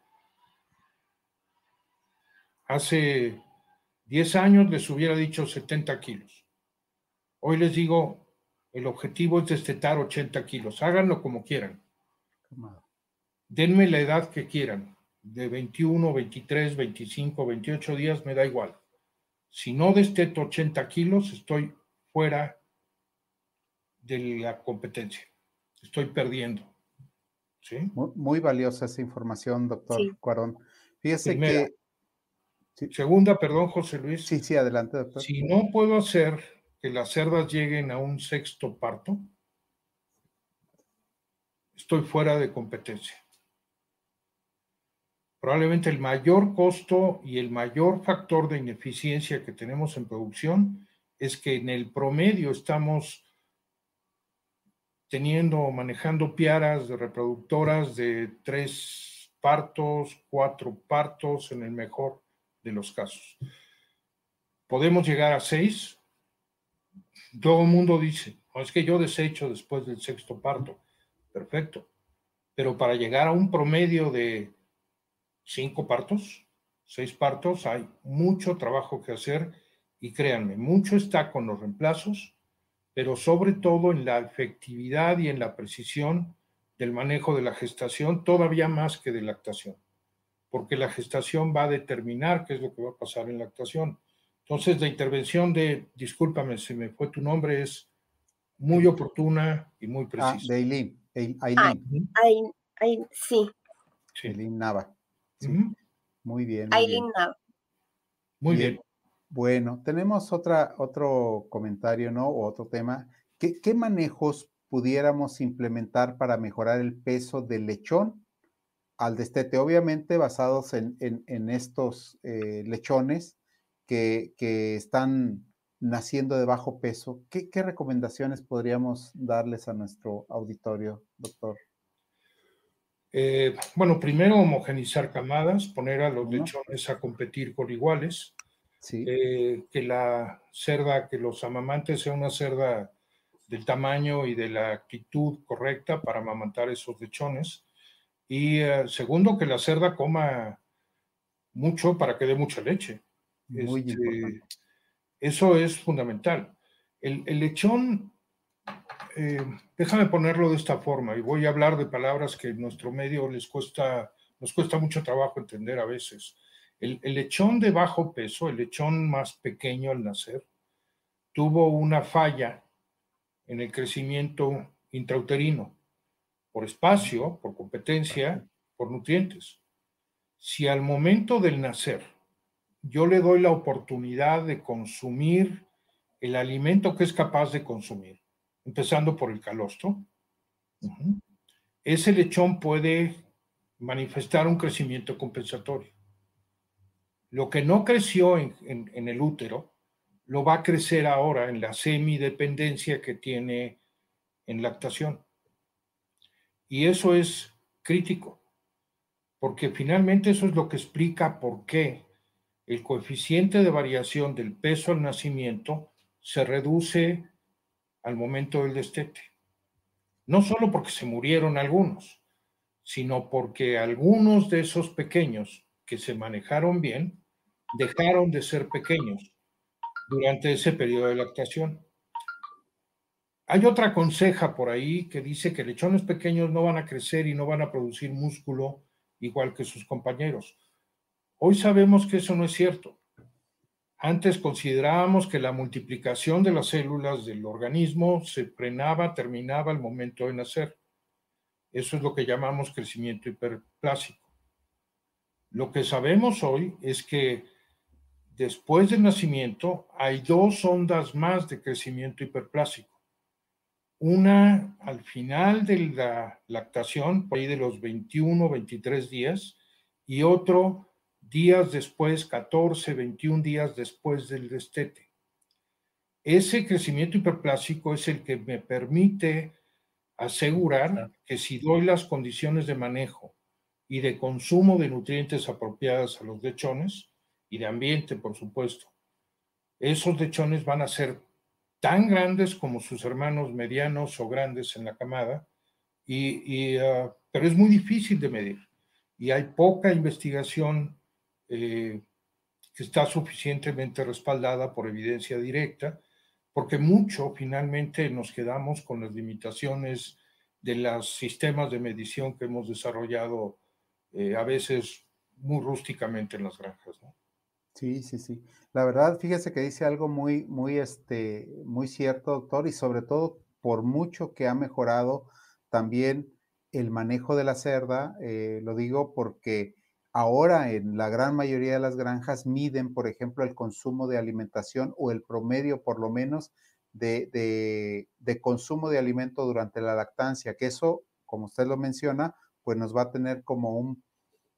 Hace 10 años les hubiera dicho 70 kilos. Hoy les digo, el objetivo es destetar 80 kilos. Háganlo como quieran. Denme la edad que quieran, de 21, 23, 25, 28 días, me da igual. Si no desteto 80 kilos, estoy fuera de la competencia. Estoy perdiendo. ¿Sí? Muy, valiosa esa información, doctor Cuarón. Fíjese que. Segunda, perdón, José Luis. Sí, sí, adelante, doctor. Si no puedo hacer que las cerdas lleguen a un sexto parto, estoy fuera de competencia. Probablemente el mayor costo y el mayor factor de ineficiencia que tenemos en producción es que en el promedio estamos teniendo, manejando piaras de reproductoras de tres partos, cuatro partos en el mejor de los casos. Podemos llegar a seis. Todo el mundo dice, es que yo desecho después del sexto parto perfecto. Pero para llegar a un promedio de cinco partos, seis partos, hay mucho trabajo que hacer y créanme, mucho está con los reemplazos, pero sobre todo en la efectividad y en la precisión del manejo de la gestación, todavía más que de lactación, porque la gestación va a determinar qué es lo que va a pasar en lactación. Entonces, la intervención de, discúlpame, si me fue tu nombre, es muy oportuna y muy ah, precisa. de Aileen. sí. Aileen Nava. Muy bien. Aileen Nava. Muy bien. Bueno, tenemos otra, otro comentario, ¿no? O otro tema. ¿Qué, ¿Qué, manejos pudiéramos implementar para mejorar el peso del lechón al destete? Obviamente basados en, en, estos eh, lechones que, que están naciendo de bajo peso, ¿qué, recomendaciones podríamos darles a nuestro auditorio, doctor? Eh, bueno, primero homogenizar camadas, poner a los lechones a competir por iguales, eh, que la cerda, que los amamantes sea una cerda del tamaño y de la actitud correcta para amamantar esos lechones. Y eh, segundo, que la cerda coma mucho para que dé mucha leche. Muy este, eso es fundamental. El, lechón eh, déjame ponerlo de esta forma y voy a hablar de palabras que en nuestro medio les cuesta, nos cuesta mucho trabajo entender a veces. El, lechón de bajo peso, el lechón más pequeño al nacer, tuvo una falla en el crecimiento intrauterino por espacio, por competencia, por nutrientes. Si al momento del nacer yo le doy la oportunidad de consumir el alimento que es capaz de consumir, empezando por el calostro, ese lechón puede manifestar un crecimiento compensatorio. Lo que no creció en, el útero, lo va a crecer ahora en la semidependencia que tiene en lactación. Y eso es crítico, porque finalmente eso es lo que explica por qué el coeficiente de variación del peso al nacimiento se reduce al momento del destete. No solo porque se murieron algunos, sino porque algunos de esos pequeños que se manejaron bien dejaron de ser pequeños durante ese periodo de lactación. Hay otra conseja por ahí que dice que lechones pequeños no van a crecer y no van a producir músculo igual que sus compañeros. Hoy sabemos que eso no es cierto. Antes considerábamos que la multiplicación de las células del organismo se frenaba, terminaba al momento de nacer. Eso es lo que llamamos crecimiento hiperplásico. Lo que sabemos hoy es que después del nacimiento hay dos ondas más de crecimiento hiperplásico. Una al final de la lactación, por ahí de los 21, 23 días, y otro días después, 14, 21 días después del destete. Ese crecimiento hiperplásico es el que me permite asegurar que si doy las condiciones de manejo y de consumo de nutrientes apropiadas a los lechones y de ambiente, por supuesto, esos lechones van a ser tan grandes como sus hermanos medianos o grandes en la camada, y, ah, pero es muy difícil de medir y hay poca investigación eh, que está suficientemente respaldada por evidencia directa, porque mucho finalmente nos quedamos con las limitaciones de los sistemas de medición que hemos desarrollado eh, a veces muy rústicamente en las granjas. Sí, sí, sí. La verdad, fíjese que dice algo muy, muy, este, muy cierto, doctor, y sobre todo por mucho que ha mejorado también el manejo de la cerda, eh, lo digo porque Ahora en la gran mayoría de las granjas miden, por ejemplo, el consumo de alimentación o el promedio, por lo menos, de, consumo de alimento durante la lactancia, que eso, como usted lo menciona, pues nos va a tener como un,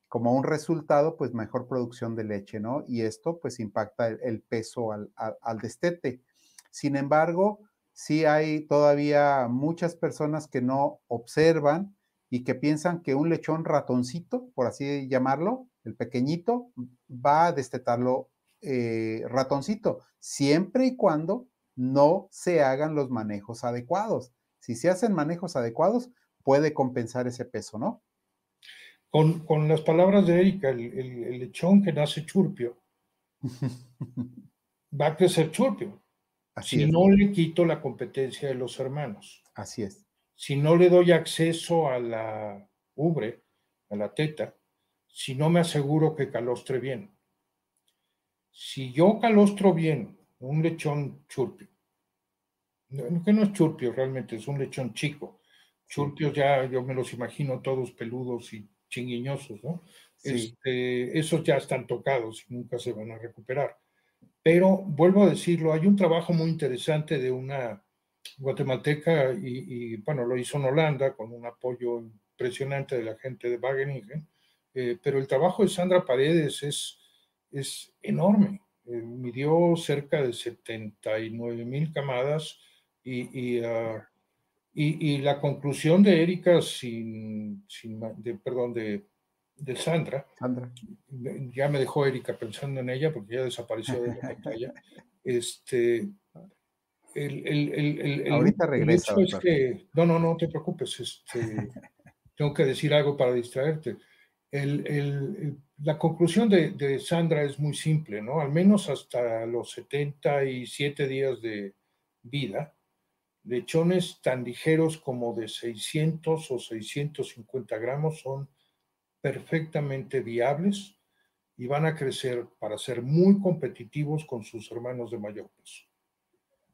como un resultado, pues mejor producción de leche, ¿no? Y esto pues impacta el, peso al, al, destete. Sin embargo, sí hay todavía muchas personas que no observan y que piensan que un lechón ratoncito, por así llamarlo, el pequeñito, va a destetarlo eh, ratoncito, siempre y cuando no se hagan los manejos adecuados. Si se hacen manejos adecuados, puede compensar ese peso, ¿no? Con, las palabras de Erika, el, lechón que nace churpio [laughs] va a crecer churpio. si no le quito la competencia de los hermanos. Así es si no le doy acceso a la ubre, a la teta, si no me aseguro que calostre bien. Si yo calostro bien un lechón churpio, que no es churpio realmente, es un lechón chico. Churpios ya yo me los imagino todos peludos y chinguiñosos, ¿no? Este, esos ya están tocados y nunca se van a recuperar. Pero vuelvo a decirlo, hay un trabajo muy interesante de una guatemalteca y, bueno, lo hizo en Holanda con un apoyo impresionante de la gente de Wageningen, eh, pero el trabajo de Sandra Paredes es, es enorme. Eh, midió cerca de 79 mil camadas y, ah, y, y, la conclusión de Erika, sin, sin de, perdón, de, de Sandra, Sandra, ya me dejó Erika pensando en ella porque ya desapareció de la [laughs] pantalla, este, el, Ahorita regresa. no, no, no te preocupes. Este, [laughs] tengo que decir algo para distraerte. la conclusión de, Sandra es muy simple, ¿no? Al menos hasta los 77 días de vida, lechones tan ligeros como de 600 o 650 gramos son perfectamente viables y van a crecer para ser muy competitivos con sus hermanos de mayor peso.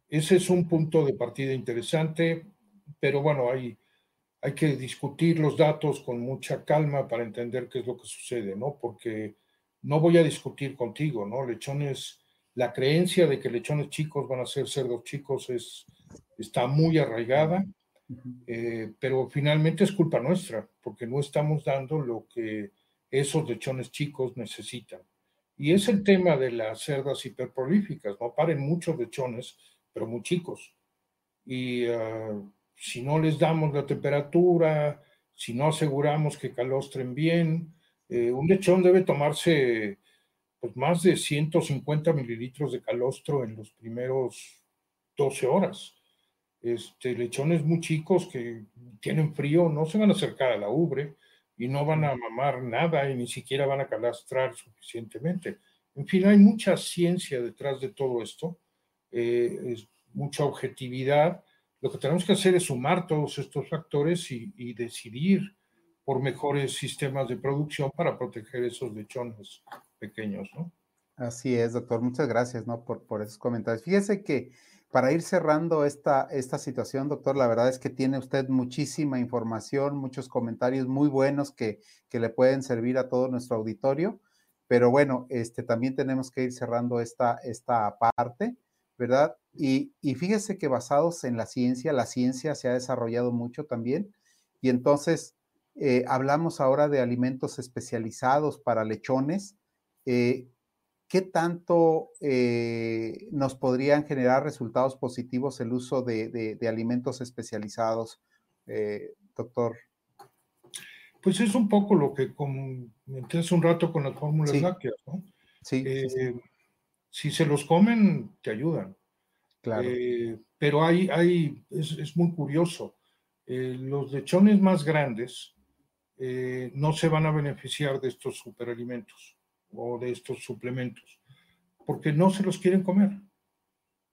Ese es un punto de partida interesante, pero bueno, hay, hay que discutir los datos con mucha calma para entender qué es lo que sucede, ¿no? Porque no voy a discutir contigo, ¿no? Lechones, la creencia de que lechones chicos van a ser cerdos chicos es, está muy arraigada, eh, pero finalmente es culpa nuestra, porque no estamos dando lo que esos lechones chicos necesitan. Y es el tema de las cerdas hiperprolíficas, ¿no? Paren muchos lechones, pero muy chicos. Y ah, si no les damos la temperatura, si no aseguramos que calostren bien, eh, un lechón debe tomarse pues, más de 150 mililitros de calostro en los primeros 12 horas. Este, lechones muy chicos que tienen frío no se van a acercar a la ubre y no van a mamar nada y ni siquiera van a calastrar suficientemente. En fin, hay mucha ciencia detrás de todo esto, eh, es mucha objetividad. Lo que tenemos que hacer es sumar todos estos factores y, decidir por mejores sistemas de producción para proteger esos lechones pequeños, ¿no? Así es, doctor. Muchas gracias, ¿no? Por, por esos comentarios. Fíjese que para ir cerrando esta, esta situación, doctor, la verdad es que tiene usted muchísima información, muchos comentarios muy buenos que, que le pueden servir a todo nuestro auditorio. Pero bueno, este, también tenemos que ir cerrando esta, esta parte, ¿verdad? Y, y fíjese que basados en la ciencia, la ciencia se ha desarrollado mucho también. Y entonces eh, hablamos ahora de alimentos especializados para lechones. Eh, ¿qué tanto eh, nos podrían generar resultados positivos el uso de, alimentos especializados, eh, doctor? Pues es un poco lo que comenté hace un rato con las fórmulas lácteas, ¿no? Sí, eh, Si se los comen, te ayudan. Claro. pero hay, hay es, muy curioso. los lechones más grandes no se van a beneficiar de estos superalimentos o de estos suplementos, porque no se los quieren comer,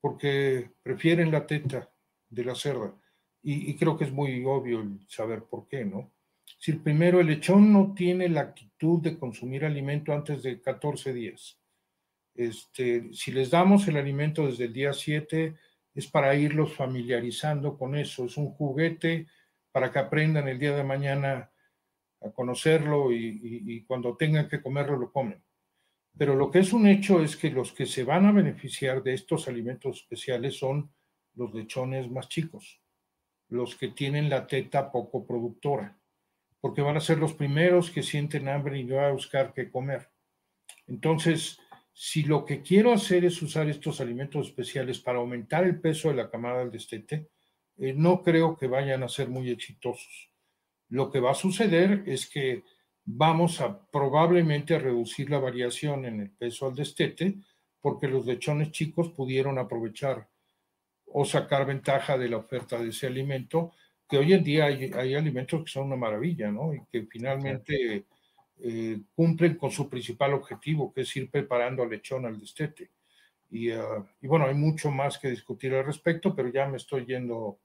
porque prefieren la teta de la cerda. Y, creo que es muy obvio saber por qué, ¿no? Si primero el lechón no tiene la actitud de consumir alimento antes de 14 días. Este, si les damos el alimento desde el día 7, es para irlos familiarizando con eso. Es un juguete para que aprendan el día de mañana a conocerlo y cuando tengan que comerlo lo comen. Pero lo que es un hecho es que los que se van a beneficiar de estos alimentos especiales son los lechones más chicos, los que tienen la teta poco productora, porque van a ser los primeros que sienten hambre y van a buscar qué comer. Entonces, si lo que quiero hacer es usar estos alimentos especiales para aumentar el peso de la camada del destete, eh, no creo que vayan a ser muy exitosos. Lo que va a suceder es que vamos a probablemente a reducir la variación en el peso al destete porque los lechones chicos pudieron aprovechar o sacar ventaja de la oferta de ese alimento, que hoy en día hay, alimentos que son una maravilla, ¿no? Y que finalmente eh, cumplen con su principal objetivo, que es ir preparando al lechón al destete. Y, ah, y, bueno, hay mucho más que discutir al respecto, pero ya me estoy yendo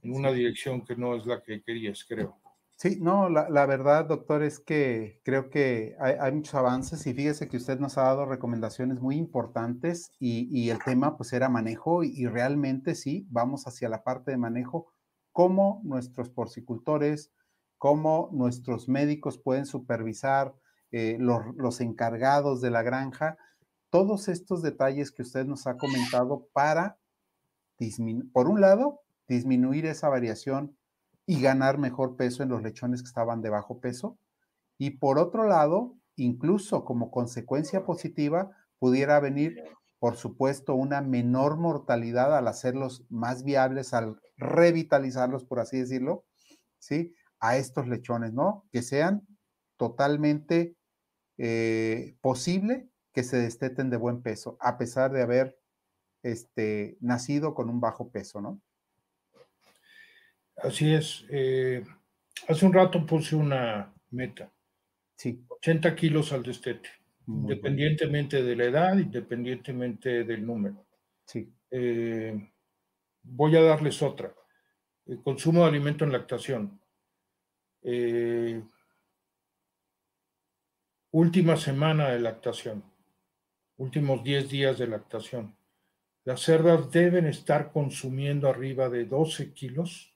en una dirección que no es la que querías, creo. Sí, no, la, verdad, doctor, es que creo que hay, muchos avances y fíjese que usted nos ha dado recomendaciones muy importantes y, el tema pues era manejo y, realmente sí, vamos hacia la parte de manejo, cómo nuestros porcicultores, cómo nuestros médicos pueden supervisar, eh, los, los encargados de la granja, todos estos detalles que usted nos ha comentado para, por un lado, disminuir esa variación y ganar mejor peso en los lechones que estaban de bajo peso. Y por otro lado, incluso como consecuencia positiva, pudiera venir, por supuesto, una menor mortalidad al hacerlos más viables, al revitalizarlos, por así decirlo, ¿sí? A estos lechones, ¿no? Que sean totalmente eh, posible que se desteten de buen peso, a pesar de haber este, nacido con un bajo peso, ¿no? Así es. Eh, hace un rato puse una meta. Sí. 80 kilos al destete, independientemente de la edad, independientemente del número. Sí. Eh, voy a darles otra. El consumo de alimento en lactación. Eh, última semana de lactación. Últimos 10 días de lactación. Las cerdas deben estar consumiendo arriba de 12 kilos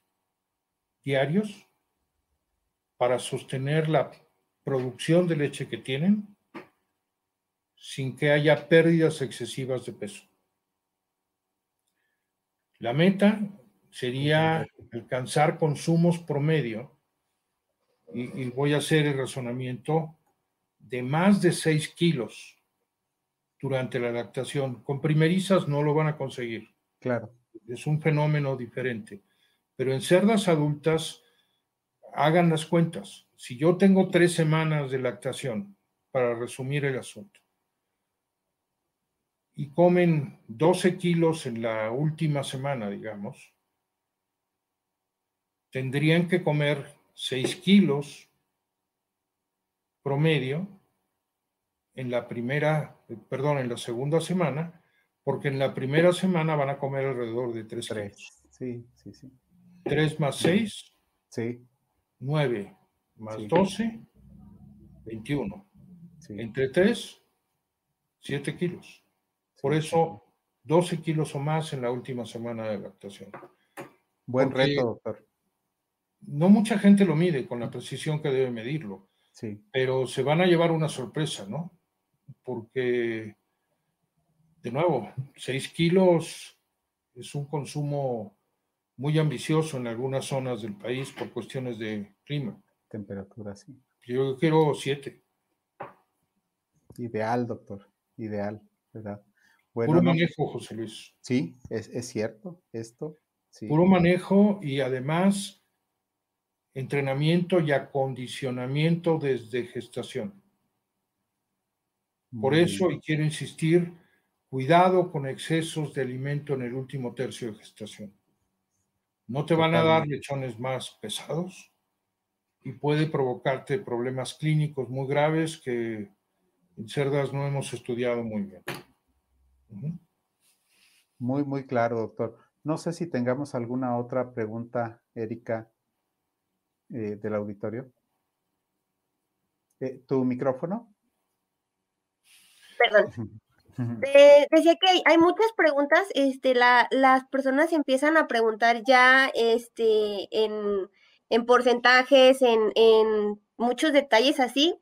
diarios para sostener la producción de leche que tienen sin que haya pérdidas excesivas de peso. La meta sería alcanzar consumos promedio, y, voy a hacer el razonamiento, de más de 6 kilos durante la lactación. Con primerizas no lo van a conseguir. Claro. Es un fenómeno diferente. Pero en cerdas adultas, hagan las cuentas. Si yo tengo tres semanas de lactación, para resumir el asunto, y comen 12 kilos en la última semana, digamos, tendrían que comer 6 kilos promedio en la primera, perdón, en la segunda semana, porque en la primera semana van a comer alrededor de 3 kilos. Sí, sí, sí. 3 más 6. Sí. 9 más 12, 21. Entre 3, 7 kilos. Por eso, 12 kilos o más en la última semana de lactación. Buen reto, doctor. No mucha gente lo mide con la precisión que debe medirlo. Sí. Pero se van a llevar una sorpresa, ¿no? Porque, de nuevo, 6 kilos es un consumo muy ambicioso en algunas zonas del país por cuestiones de clima. Temperatura, sí. Yo quiero 7. Ideal, doctor. Ideal, ¿verdad? Puro manejo, José Luis. Sí, es, cierto, esto. Puro manejo y además entrenamiento y acondicionamiento desde gestación. Por eso, y quiero insistir, cuidado con excesos de alimento en el último tercio de gestación. No te van a dar lechones más pesados y puede provocarte problemas clínicos muy graves que en cerdas no hemos estudiado muy bien. Muy, muy claro, doctor. No sé si tengamos alguna otra pregunta, Erika, eh, del auditorio. Eh, ¿Tu micrófono? Perdón. Decía que hay, muchas preguntas, este, las personas empiezan a preguntar ya este, en, porcentajes, en, muchos detalles así,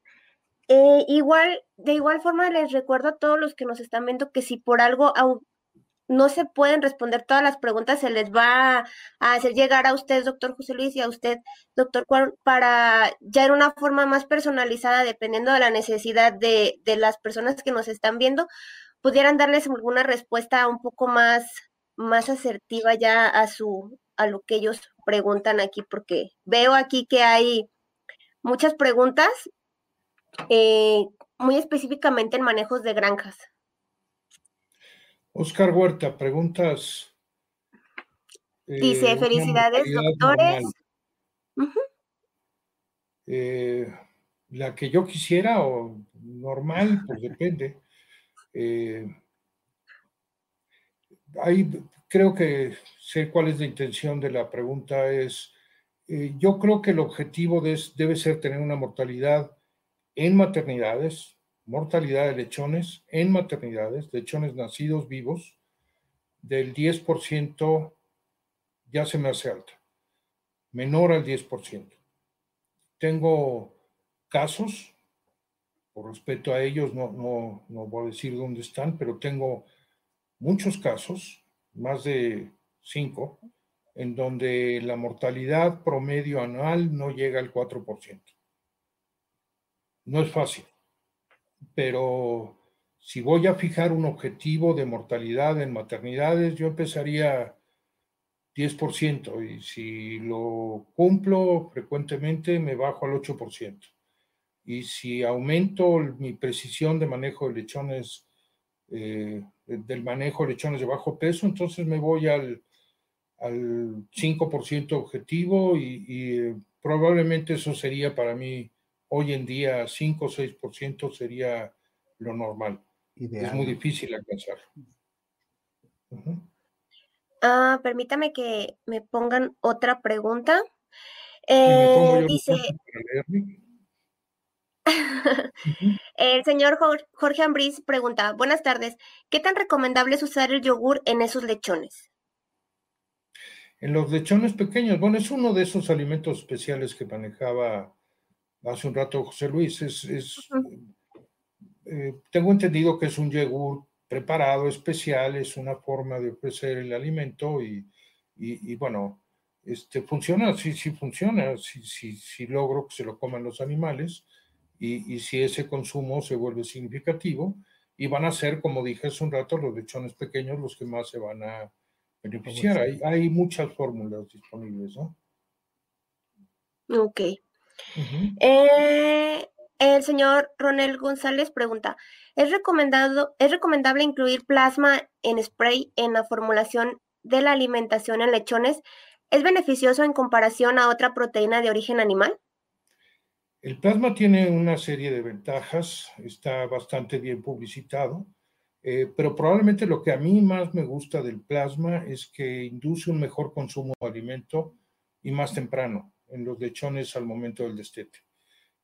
eh, igual, de igual forma les recuerdo a todos los que nos están viendo que si por algo no se pueden responder todas las preguntas, se les va a hacer llegar a usted, doctor José Luis, y a usted, doctor Juan, para ya en una forma más personalizada, dependiendo de la necesidad de, de las personas que nos están viendo, pudieran darles alguna respuesta un poco más, más asertiva ya a su, a lo que ellos preguntan aquí, porque veo aquí que hay muchas preguntas eh, muy específicamente en manejos de granjas. Oscar Huerta, preguntas. Dice, eh, felicidades, doctores. Eh, la que yo quisiera o normal, pues depende. Ahí creo que sé cuál es la intención de la pregunta. Es, yo creo que el objetivo debe ser tener una mortalidad en maternidades, mortalidad de lechones en maternidades, lechones nacidos vivos, del 10% ya se me hace alta, menor al 10%. Tengo casos, por respeto a ellos, no, no, no voy a decir dónde están, pero tengo muchos casos, más de cinco, en donde la mortalidad promedio anual no llega al 4%. No es fácil, pero si voy a fijar un objetivo de mortalidad en maternidades, yo empezaría 10% y si lo cumplo frecuentemente me bajo al 8%. Y si aumento mi precisión de manejo de lechones, eh, del manejo de lechones de bajo peso, entonces me voy al, al 5% objetivo y, y eh, probablemente eso sería para mí Hoy en día 5 o 6% sería lo normal. Es muy difícil alcanzar. Ah, permítame que me pongan otra pregunta. Eh, dice, [laughs] el señor Jorge Ambriz pregunta, buenas tardes, ¿qué tan recomendable es usar el yogur en esos lechones? En los lechones pequeños, bueno, es uno de esos alimentos especiales que manejaba hace un rato José Luis. Es, eh, tengo entendido que es un yogur preparado especial, es una forma de ofrecer el alimento y, y, bueno, este, funciona, sí, sí funciona, si sí, sí, logro que se lo coman los animales y, y, si ese consumo se vuelve significativo y van a ser, como dije hace un rato, los lechones pequeños los que más se van a beneficiar. Hay, hay muchas fórmulas disponibles, ¿no? Ok. eh, el señor Ronel González pregunta, ¿es, recomendado, ¿es recomendable incluir plasma en spray en la formulación de la alimentación en lechones? ¿Es beneficioso en comparación a otra proteína de origen animal? El plasma tiene una serie de ventajas, está bastante bien publicitado, eh, pero probablemente lo que a mí más me gusta del plasma es que induce un mejor consumo de alimento y más temprano en los lechones al momento del destete.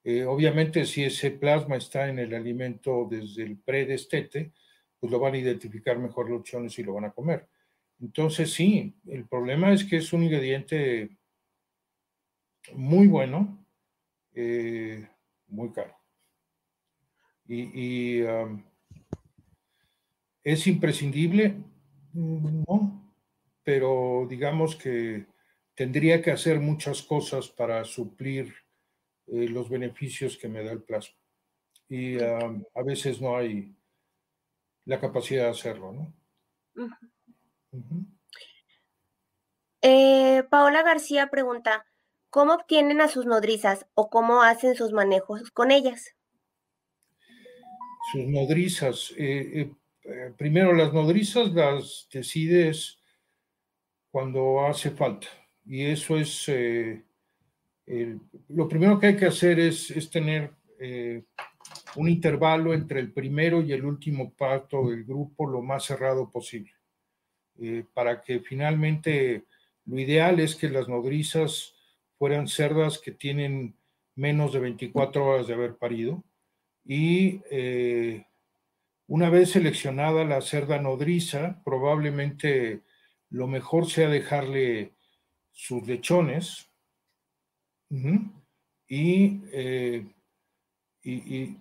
Eh, obviamente, si ese plasma está en el alimento desde el predestete, pues lo van a identificar mejor los lechones y lo van a comer. Entonces, sí, el problema es que es un ingrediente muy bueno, eh, muy caro. Y, um, es imprescindible, no, pero digamos que tendría que hacer muchas cosas para suplir eh, los beneficios que me da el plasma. Y a veces no hay la capacidad de hacerlo, ¿no? Eh, Paola García pregunta, ¿cómo obtienen a sus nodrizas o cómo hacen sus manejos con ellas? Sus nodrizas. Eh, primero, las nodrizas las decides cuando hace falta. Y eso es lo primero que hay que hacer es, tener eh, un intervalo entre el primero y el último parto del grupo lo más cerrado posible, eh, para que finalmente lo ideal es que las nodrizas fueran cerdas que tienen menos de 24 horas de haber parido. Y eh, una vez seleccionada la cerda nodriza, probablemente lo mejor sea dejarle sus lechones, eh, y,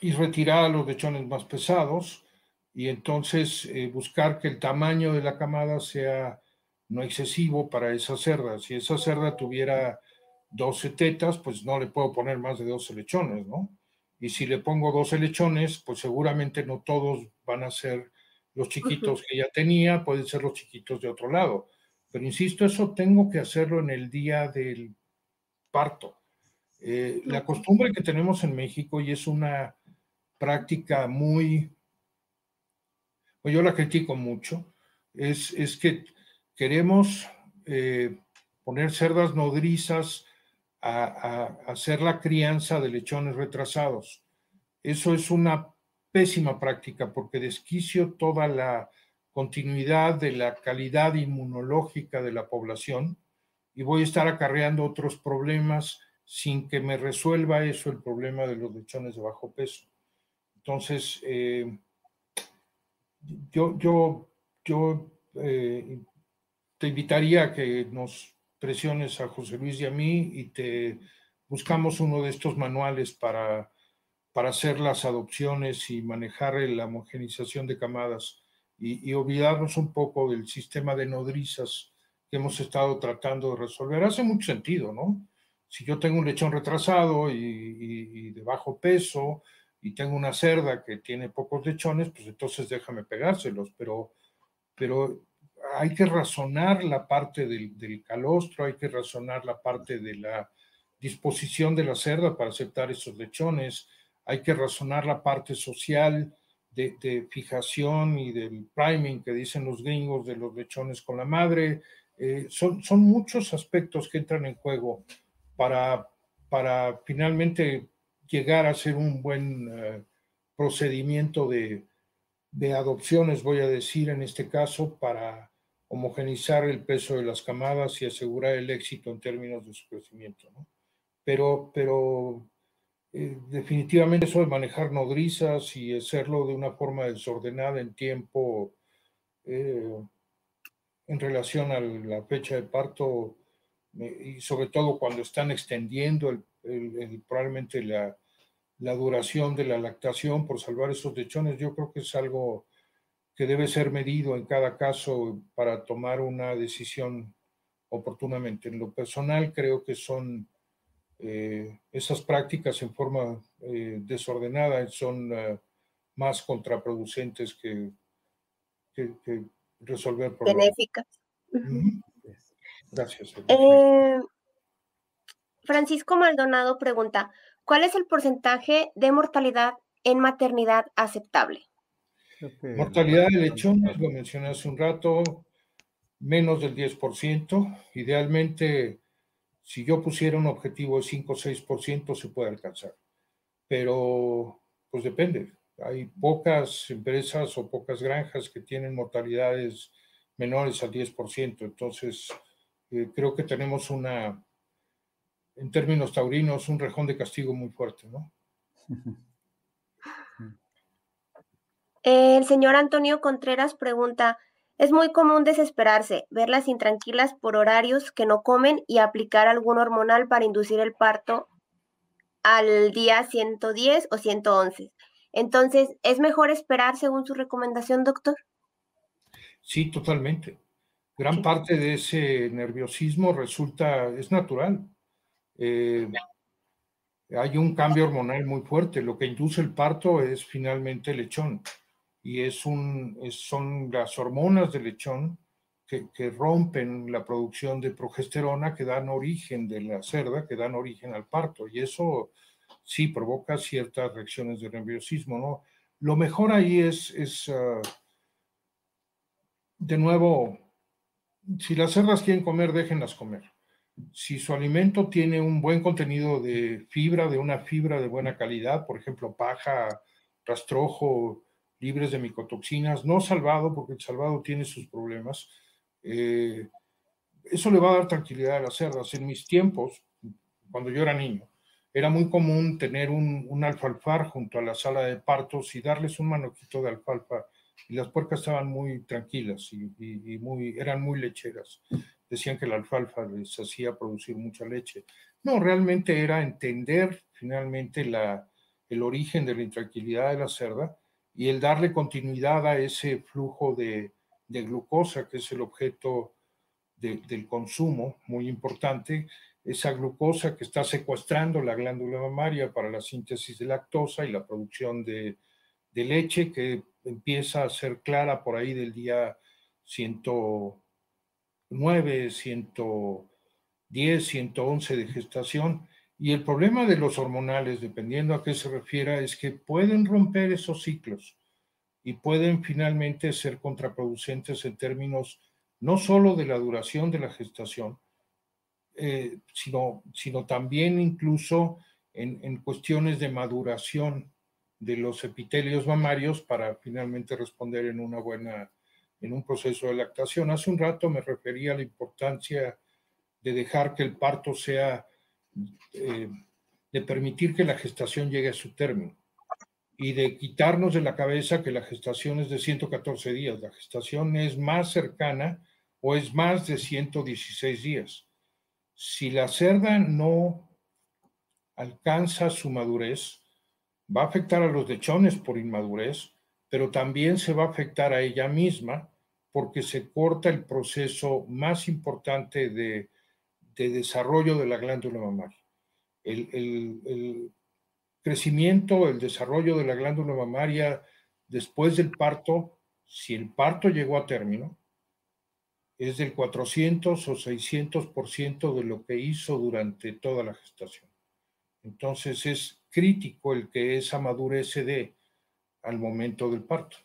y, retirar a los lechones más pesados y entonces eh, buscar que el tamaño de la camada sea no excesivo para esa cerda. Si esa cerda tuviera 12 tetas, pues no le puedo poner más de 12 lechones, ¿no? Y si le pongo 12 lechones, pues seguramente no todos van a ser los chiquitos que ya tenía, pueden ser los chiquitos de otro lado. Pero insisto, eso tengo que hacerlo en el día del parto. Eh, la costumbre que tenemos en México, y es una práctica muy, pues yo la critico mucho, es, es que queremos eh, poner cerdas nodrizas a, a, hacer la crianza de lechones retrasados. Eso es una pésima práctica porque desquicio toda la continuidad de la calidad inmunológica de la población y voy a estar acarreando otros problemas sin que me resuelva eso el problema de los lechones de bajo peso. Entonces, eh, yo, yo, yo eh, te invitaría a que nos presiones a José Luis y a mí y te buscamos uno de estos manuales para, para hacer las adopciones y manejar la homogenización de camadas y, olvidarnos un poco del sistema de nodrizas que hemos estado tratando de resolver. Hace mucho sentido, ¿no? Si yo tengo un lechón retrasado y, de bajo peso y tengo una cerda que tiene pocos lechones, pues entonces déjame pegárselos, pero, pero hay que razonar la parte del, del, calostro, hay que razonar la parte de la disposición de la cerda para aceptar esos lechones, hay que razonar la parte social de, fijación y del priming que dicen los gringos de los lechones con la madre. Eh, son, son muchos aspectos que entran en juego para, para finalmente llegar a ser un buen eh, procedimiento de, de, adopciones, voy a decir en este caso, para, homogenizar el peso de las camadas y asegurar el éxito en términos de su crecimiento. ¿no? Pero, pero eh, definitivamente eso de manejar nodrizas y hacerlo de una forma desordenada en tiempo eh, en relación a la fecha de parto y sobre todo cuando están extendiendo el, probablemente la, la, duración de la lactación por salvar esos lechones, yo creo que es algo que debe ser medido en cada caso para tomar una decisión oportunamente. En lo personal creo que son eh, esas prácticas en forma eh, desordenada son eh, más contraproducentes que, resolver problemas. Benéficas. Gracias. Francisco Maldonado pregunta, ¿cuál es el porcentaje de mortalidad en maternidad aceptable? Mortalidad de lechones, lo mencioné hace un rato, menos del 10%. Idealmente si yo pusiera un objetivo de 5 o 6%, se puede alcanzar. Pero, pues depende. Hay pocas empresas o pocas granjas que tienen mortalidades menores al 10%. Entonces, eh, creo que tenemos una, en términos taurinos, un rejón de castigo muy fuerte, ¿no? [laughs] El señor Antonio Contreras pregunta, es muy común desesperarse, verlas intranquilas por horarios que no comen y aplicar algún hormonal para inducir el parto al día 110 o 111. Entonces, ¿es mejor esperar según su recomendación, doctor? Sí, totalmente. Gran parte de ese nerviosismo resulta, es natural. Eh, hay un cambio hormonal muy fuerte. Lo que induce el parto es finalmente el lechón y es un, son las hormonas del lechón que, que, rompen la producción de progesterona que dan origen de la cerda, que dan origen al parto. Y eso sí provoca ciertas reacciones de nerviosismo, ¿no? Lo mejor ahí es, es uh, de nuevo, si las cerdas quieren comer, déjenlas comer. Si su alimento tiene un buen contenido de fibra, de una fibra de buena calidad, por ejemplo, paja, rastrojo, libres de micotoxinas, no salvado, porque el salvado tiene sus problemas. Eh, eso le va a dar tranquilidad a las cerdas. En mis tiempos, cuando yo era niño, era muy común tener un, un alfalfar junto a la sala de partos y darles un manoquito de alfalfa y las puercas estaban muy tranquilas y, muy, eran muy lecheras. Decían que la alfalfa les hacía producir mucha leche. No, realmente era entender finalmente la, el origen de la intranquilidad de la cerda y el darle continuidad a ese flujo de, glucosa, que es el objeto del consumo, muy importante, esa glucosa que está secuestrando la glándula mamaria para la síntesis de lactosa y la producción de, leche, que empieza a ser clara por ahí del día 109, 110, 111 de gestación. Y el problema de los hormonales, dependiendo a qué se refiera, es que pueden romper esos ciclos y pueden finalmente ser contraproducentes en términos no solo de la duración de la gestación, eh, sino, sino también incluso en, en, cuestiones de maduración de los epitelios mamarios para finalmente responder en una buena, en un proceso de lactación. Hace un rato me refería a la importancia de dejar que el parto sea eh, de permitir que la gestación llegue a su término y de quitarnos de la cabeza que la gestación es de 114 días. La gestación es más cercana o es más de 116 días. Si la cerda no alcanza su madurez, va a afectar a los lechones por inmadurez, pero también se va a afectar a ella misma porque se corta el proceso más importante de de desarrollo de la glándula mamaria. El, crecimiento, el desarrollo de la glándula mamaria después del parto, si el parto llegó a término, es del 400 o 600% de lo que hizo durante toda la gestación. Entonces es crítico el que esa madurez se dé al momento del parto.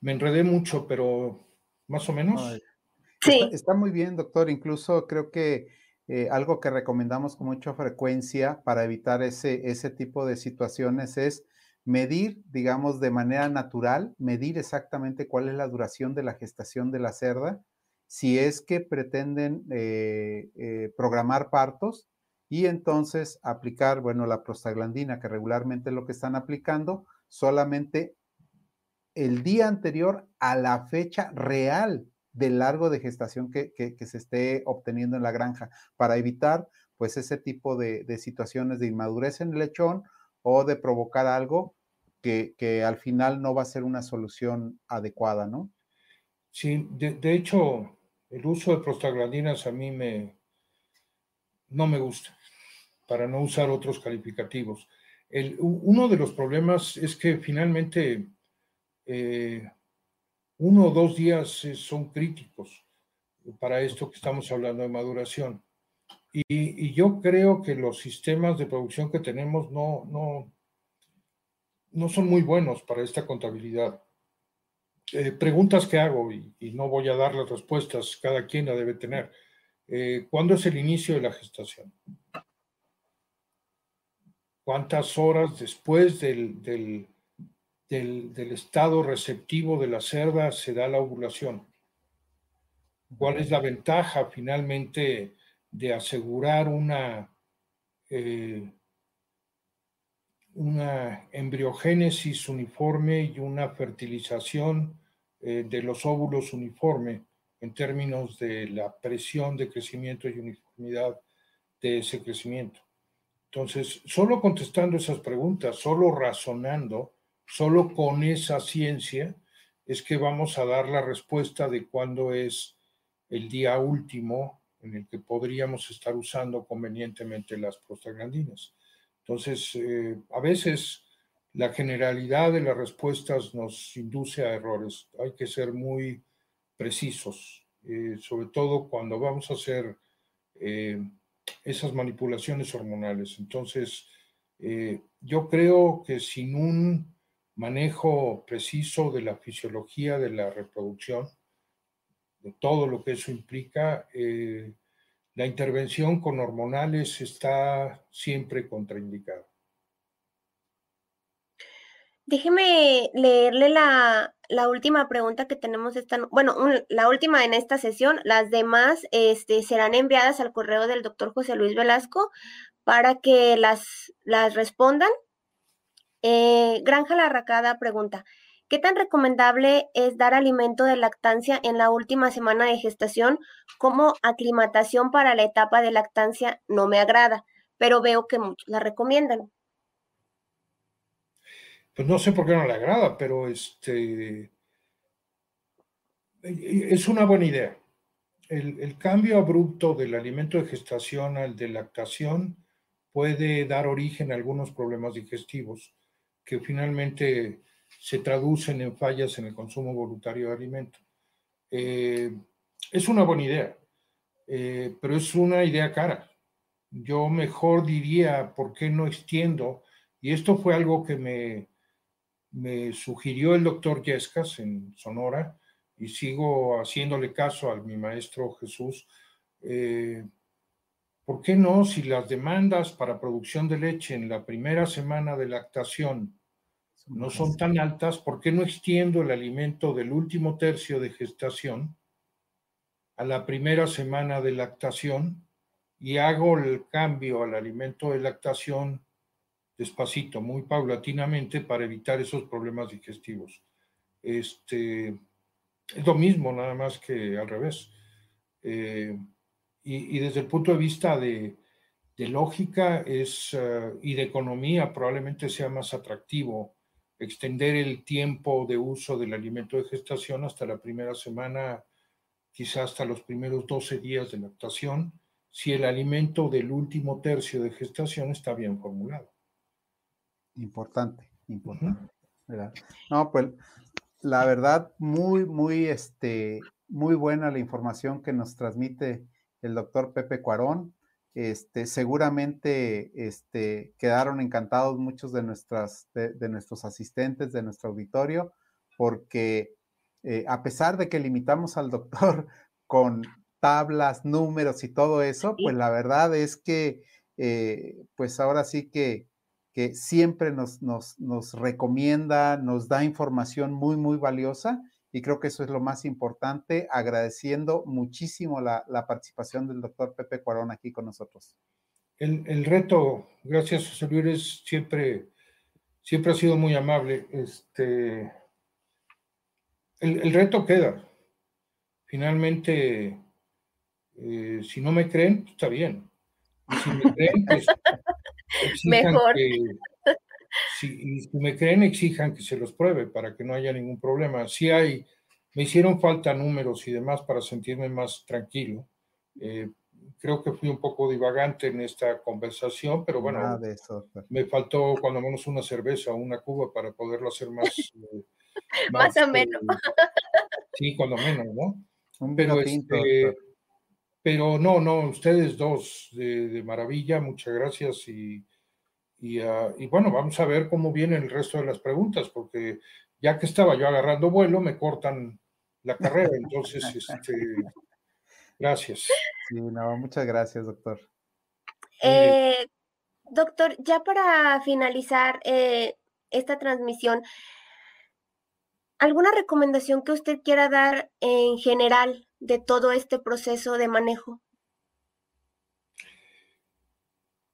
Me enredé mucho, pero más o menos. Está, muy bien, doctor. Incluso creo que eh, algo que recomendamos con mucha frecuencia para evitar ese, ese tipo de situaciones es medir, digamos, de manera natural, medir exactamente cuál es la duración de la gestación de la cerda, si es que pretenden eh, eh, programar partos y entonces aplicar, bueno, la prostaglandina, que regularmente es lo que están aplicando, solamente el día anterior a la fecha real del largo de gestación que, se esté obteniendo en la granja, para evitar pues ese tipo de, situaciones de inmadurez en el lechón o de provocar algo que, al final no va a ser una solución adecuada, ¿no? Sí, de, hecho, el uso de prostaglandinas a mí me, no me gusta, para no usar otros calificativos. El, uno de los problemas es que finalmente eh, uno o dos días eh, son críticos para esto que estamos hablando de maduración. Y, yo creo que los sistemas de producción que tenemos no, no, no son muy buenos para esta contabilidad. Eh, preguntas que hago y, no voy a dar las respuestas, cada quien la debe tener. ¿Cuándo es el inicio de la gestación? ¿Cuántas horas después del, del, estado receptivo de la cerda se da la ovulación. ¿Cuál es la ventaja finalmente de asegurar una, eh, una embriogénesis uniforme y una fertilización eh, de los óvulos uniforme en términos de la presión de crecimiento y uniformidad de ese crecimiento? Entonces, solo contestando esas preguntas, solo razonando, Solo con esa ciencia es que vamos a dar la respuesta de cuándo es el día último en el que podríamos estar usando convenientemente las prostaglandinas. Entonces, eh, a veces la generalidad de las respuestas nos induce a errores. Hay que ser muy precisos, eh, sobre todo cuando vamos a hacer eh, esas manipulaciones hormonales. Entonces, yo creo que sin un manejo preciso de la fisiología de la reproducción, de todo lo que eso implica, eh, la intervención con hormonales está siempre contraindicada. Déjeme leerle la, última pregunta que tenemos esta, bueno, la última en esta sesión. Las demás este, serán enviadas al correo del doctor José Luis Velasco para que las, las respondan eh, Granja La Racada pregunta, ¿qué tan recomendable es dar alimento de lactancia en la última semana de gestación como aclimatación para la etapa de lactancia? No me agrada, pero veo que muchos la recomiendan. Pues no sé por qué no le agrada, pero este es una buena idea. El, cambio abrupto del alimento de gestación al de lactación puede dar origen a algunos problemas digestivos que finalmente se traducen en fallas en el consumo voluntario de alimento. Eh, es una buena idea, eh, pero es una idea cara. Yo mejor diría, ¿por qué no extiendo? Y esto fue algo que me, me sugirió el doctor Yescas en Sonora y sigo haciéndole caso a mi maestro Jesús. Eh, ¿Por qué no, si las demandas para producción de leche en la primera semana de lactación no son tan altas, ¿por qué no extiendo el alimento del último tercio de gestación a la primera semana de lactación y hago el cambio al alimento de lactación despacito, muy paulatinamente para evitar esos problemas digestivos? Este, es lo mismo, nada más que al revés. Eh, y, desde el punto de vista de, lógica es, eh, y de economía probablemente sea más atractivo extender el tiempo de uso del alimento de gestación hasta la primera semana, quizás hasta los primeros 12 días de lactación, si el alimento del último tercio de gestación está bien formulado. Importante, importante. No, pues la verdad, muy, muy, este, muy buena la información que nos transmite el doctor Pepe Cuarón. Este, seguramente este, quedaron encantados muchos de, nuestras, de, nuestros asistentes, de nuestro auditorio, porque eh, a pesar de que limitamos al doctor [laughs] con tablas, números y todo eso, pues la verdad es que, eh, pues ahora sí que que siempre nos, nos, nos recomienda, nos da información muy, muy valiosa y creo que eso es lo más importante, agradeciendo muchísimo la, la participación del doctor Pepe Cuarón aquí con nosotros. El, el, reto, gracias José Luis, siempre, siempre ha sido muy amable. Este, el, el reto queda. Finalmente, eh, si no me creen, está bien. Y si me creen, pues, [laughs] Mejor. Que, si, si, me creen, exijan que se los pruebe para que no haya ningún problema. Si hay, me hicieron falta números y demás para sentirme más tranquilo. Eh, creo que fui un poco divagante en esta conversación, pero bueno, eso, me faltó cuando menos una cerveza o una cuba para poderlo hacer más. [laughs] Eh, más, más, o menos. [laughs] sí, cuando menos, ¿no? Un pero, este, pero no, no, ustedes dos de, de maravilla, muchas gracias y, y, uh, y, bueno, vamos a ver cómo vienen el resto de las preguntas, porque ya que estaba yo agarrando vuelo, me cortan la carrera, [laughs] entonces, este, gracias. Sí, no, muchas gracias, doctor. Eh, doctor, ya para finalizar eh, esta transmisión, ¿alguna recomendación que usted quiera dar en general de todo este proceso de manejo?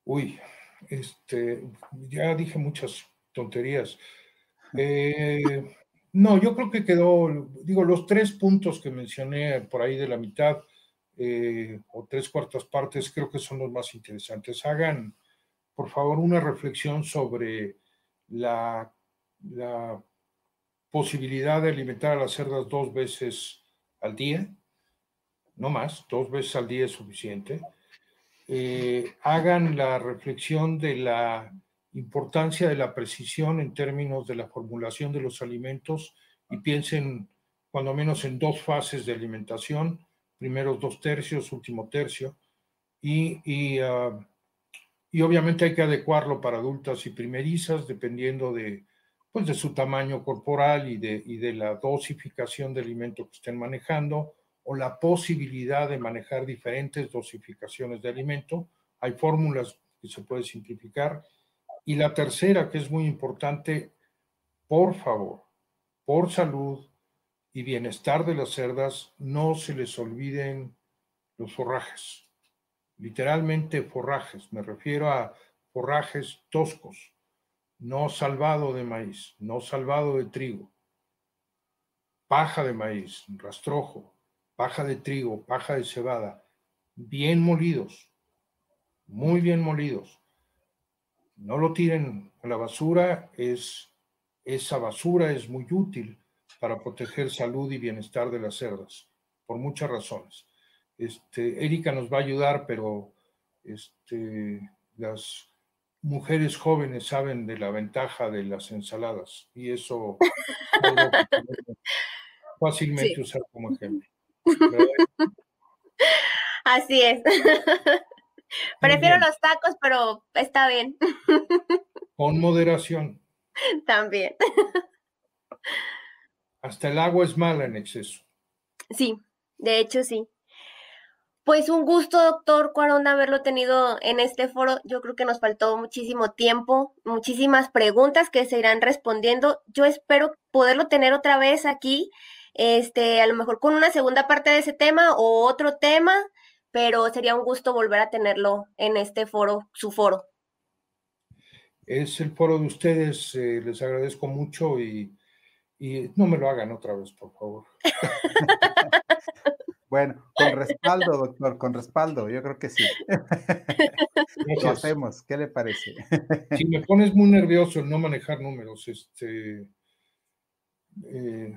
Uy, este, ya dije muchas tonterías. Eh, no, yo creo que quedó, digo, los tres puntos que mencioné por ahí de la mitad eh, o tres cuartas partes, creo que son los más interesantes. Hagan, por favor, una reflexión sobre la, la posibilidad de alimentar a las cerdas dos veces al día no más, dos veces al día es suficiente, eh, hagan la reflexión de la importancia de la precisión en términos de la formulación de los alimentos y piensen cuando menos en dos fases de alimentación, primeros dos tercios, último tercio, y, uh, y obviamente hay que adecuarlo para adultas y primerizas dependiendo de, pues, de su tamaño corporal y de, y de la dosificación de alimento que estén manejando o la posibilidad de manejar diferentes dosificaciones de alimento. Hay fórmulas que se puede simplificar. Y la tercera, que es muy importante, por favor, por salud y bienestar de las cerdas, no se les olviden los forrajes. Literalmente forrajes, me refiero a forrajes toscos, no salvado de maíz, no salvado de trigo, paja de maíz, rastrojo, paja de trigo, paja de cebada, bien molidos, muy bien molidos. No lo tiren a la basura, es, esa basura es muy útil para proteger salud y bienestar de las cerdas, por muchas razones. Este, Erika nos va a ayudar, pero este, las mujeres jóvenes saben de la ventaja de las ensaladas y eso [laughs] fácilmente sí. usar como ejemplo. [laughs] Así es. [laughs] Prefiero los tacos, pero está bien. [laughs] Con moderación. También. Hasta el agua es mala en exceso. Sí, de hecho sí. Pues un gusto, doctor Cuarón, haberlo tenido en este foro. Yo creo que nos faltó muchísimo tiempo, muchísimas preguntas que se irán respondiendo. Yo espero poderlo tener otra vez aquí este, a lo mejor con una segunda parte de ese tema o otro tema, pero sería un gusto volver a tenerlo en este foro, su foro. Es el foro de ustedes, eh, les agradezco mucho y, y, no me lo hagan otra vez, por favor. [laughs] bueno, con respaldo, doctor, con respaldo, yo creo que sí. [laughs] lo hacemos, ¿qué le parece? [laughs] si me pones muy nervioso el no manejar números, este... Eh,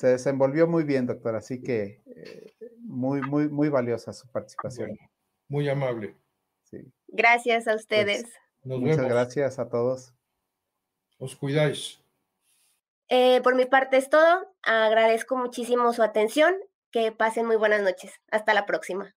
se desenvolvió muy bien, doctor, así que eh, muy, muy, muy valiosa su participación. Bueno, muy amable. Sí. Gracias a ustedes. Pues, muchas vemos. gracias a todos. Os cuidáis. Eh, por mi parte es todo. Agradezco muchísimo su atención. Que pasen muy buenas noches. Hasta la próxima.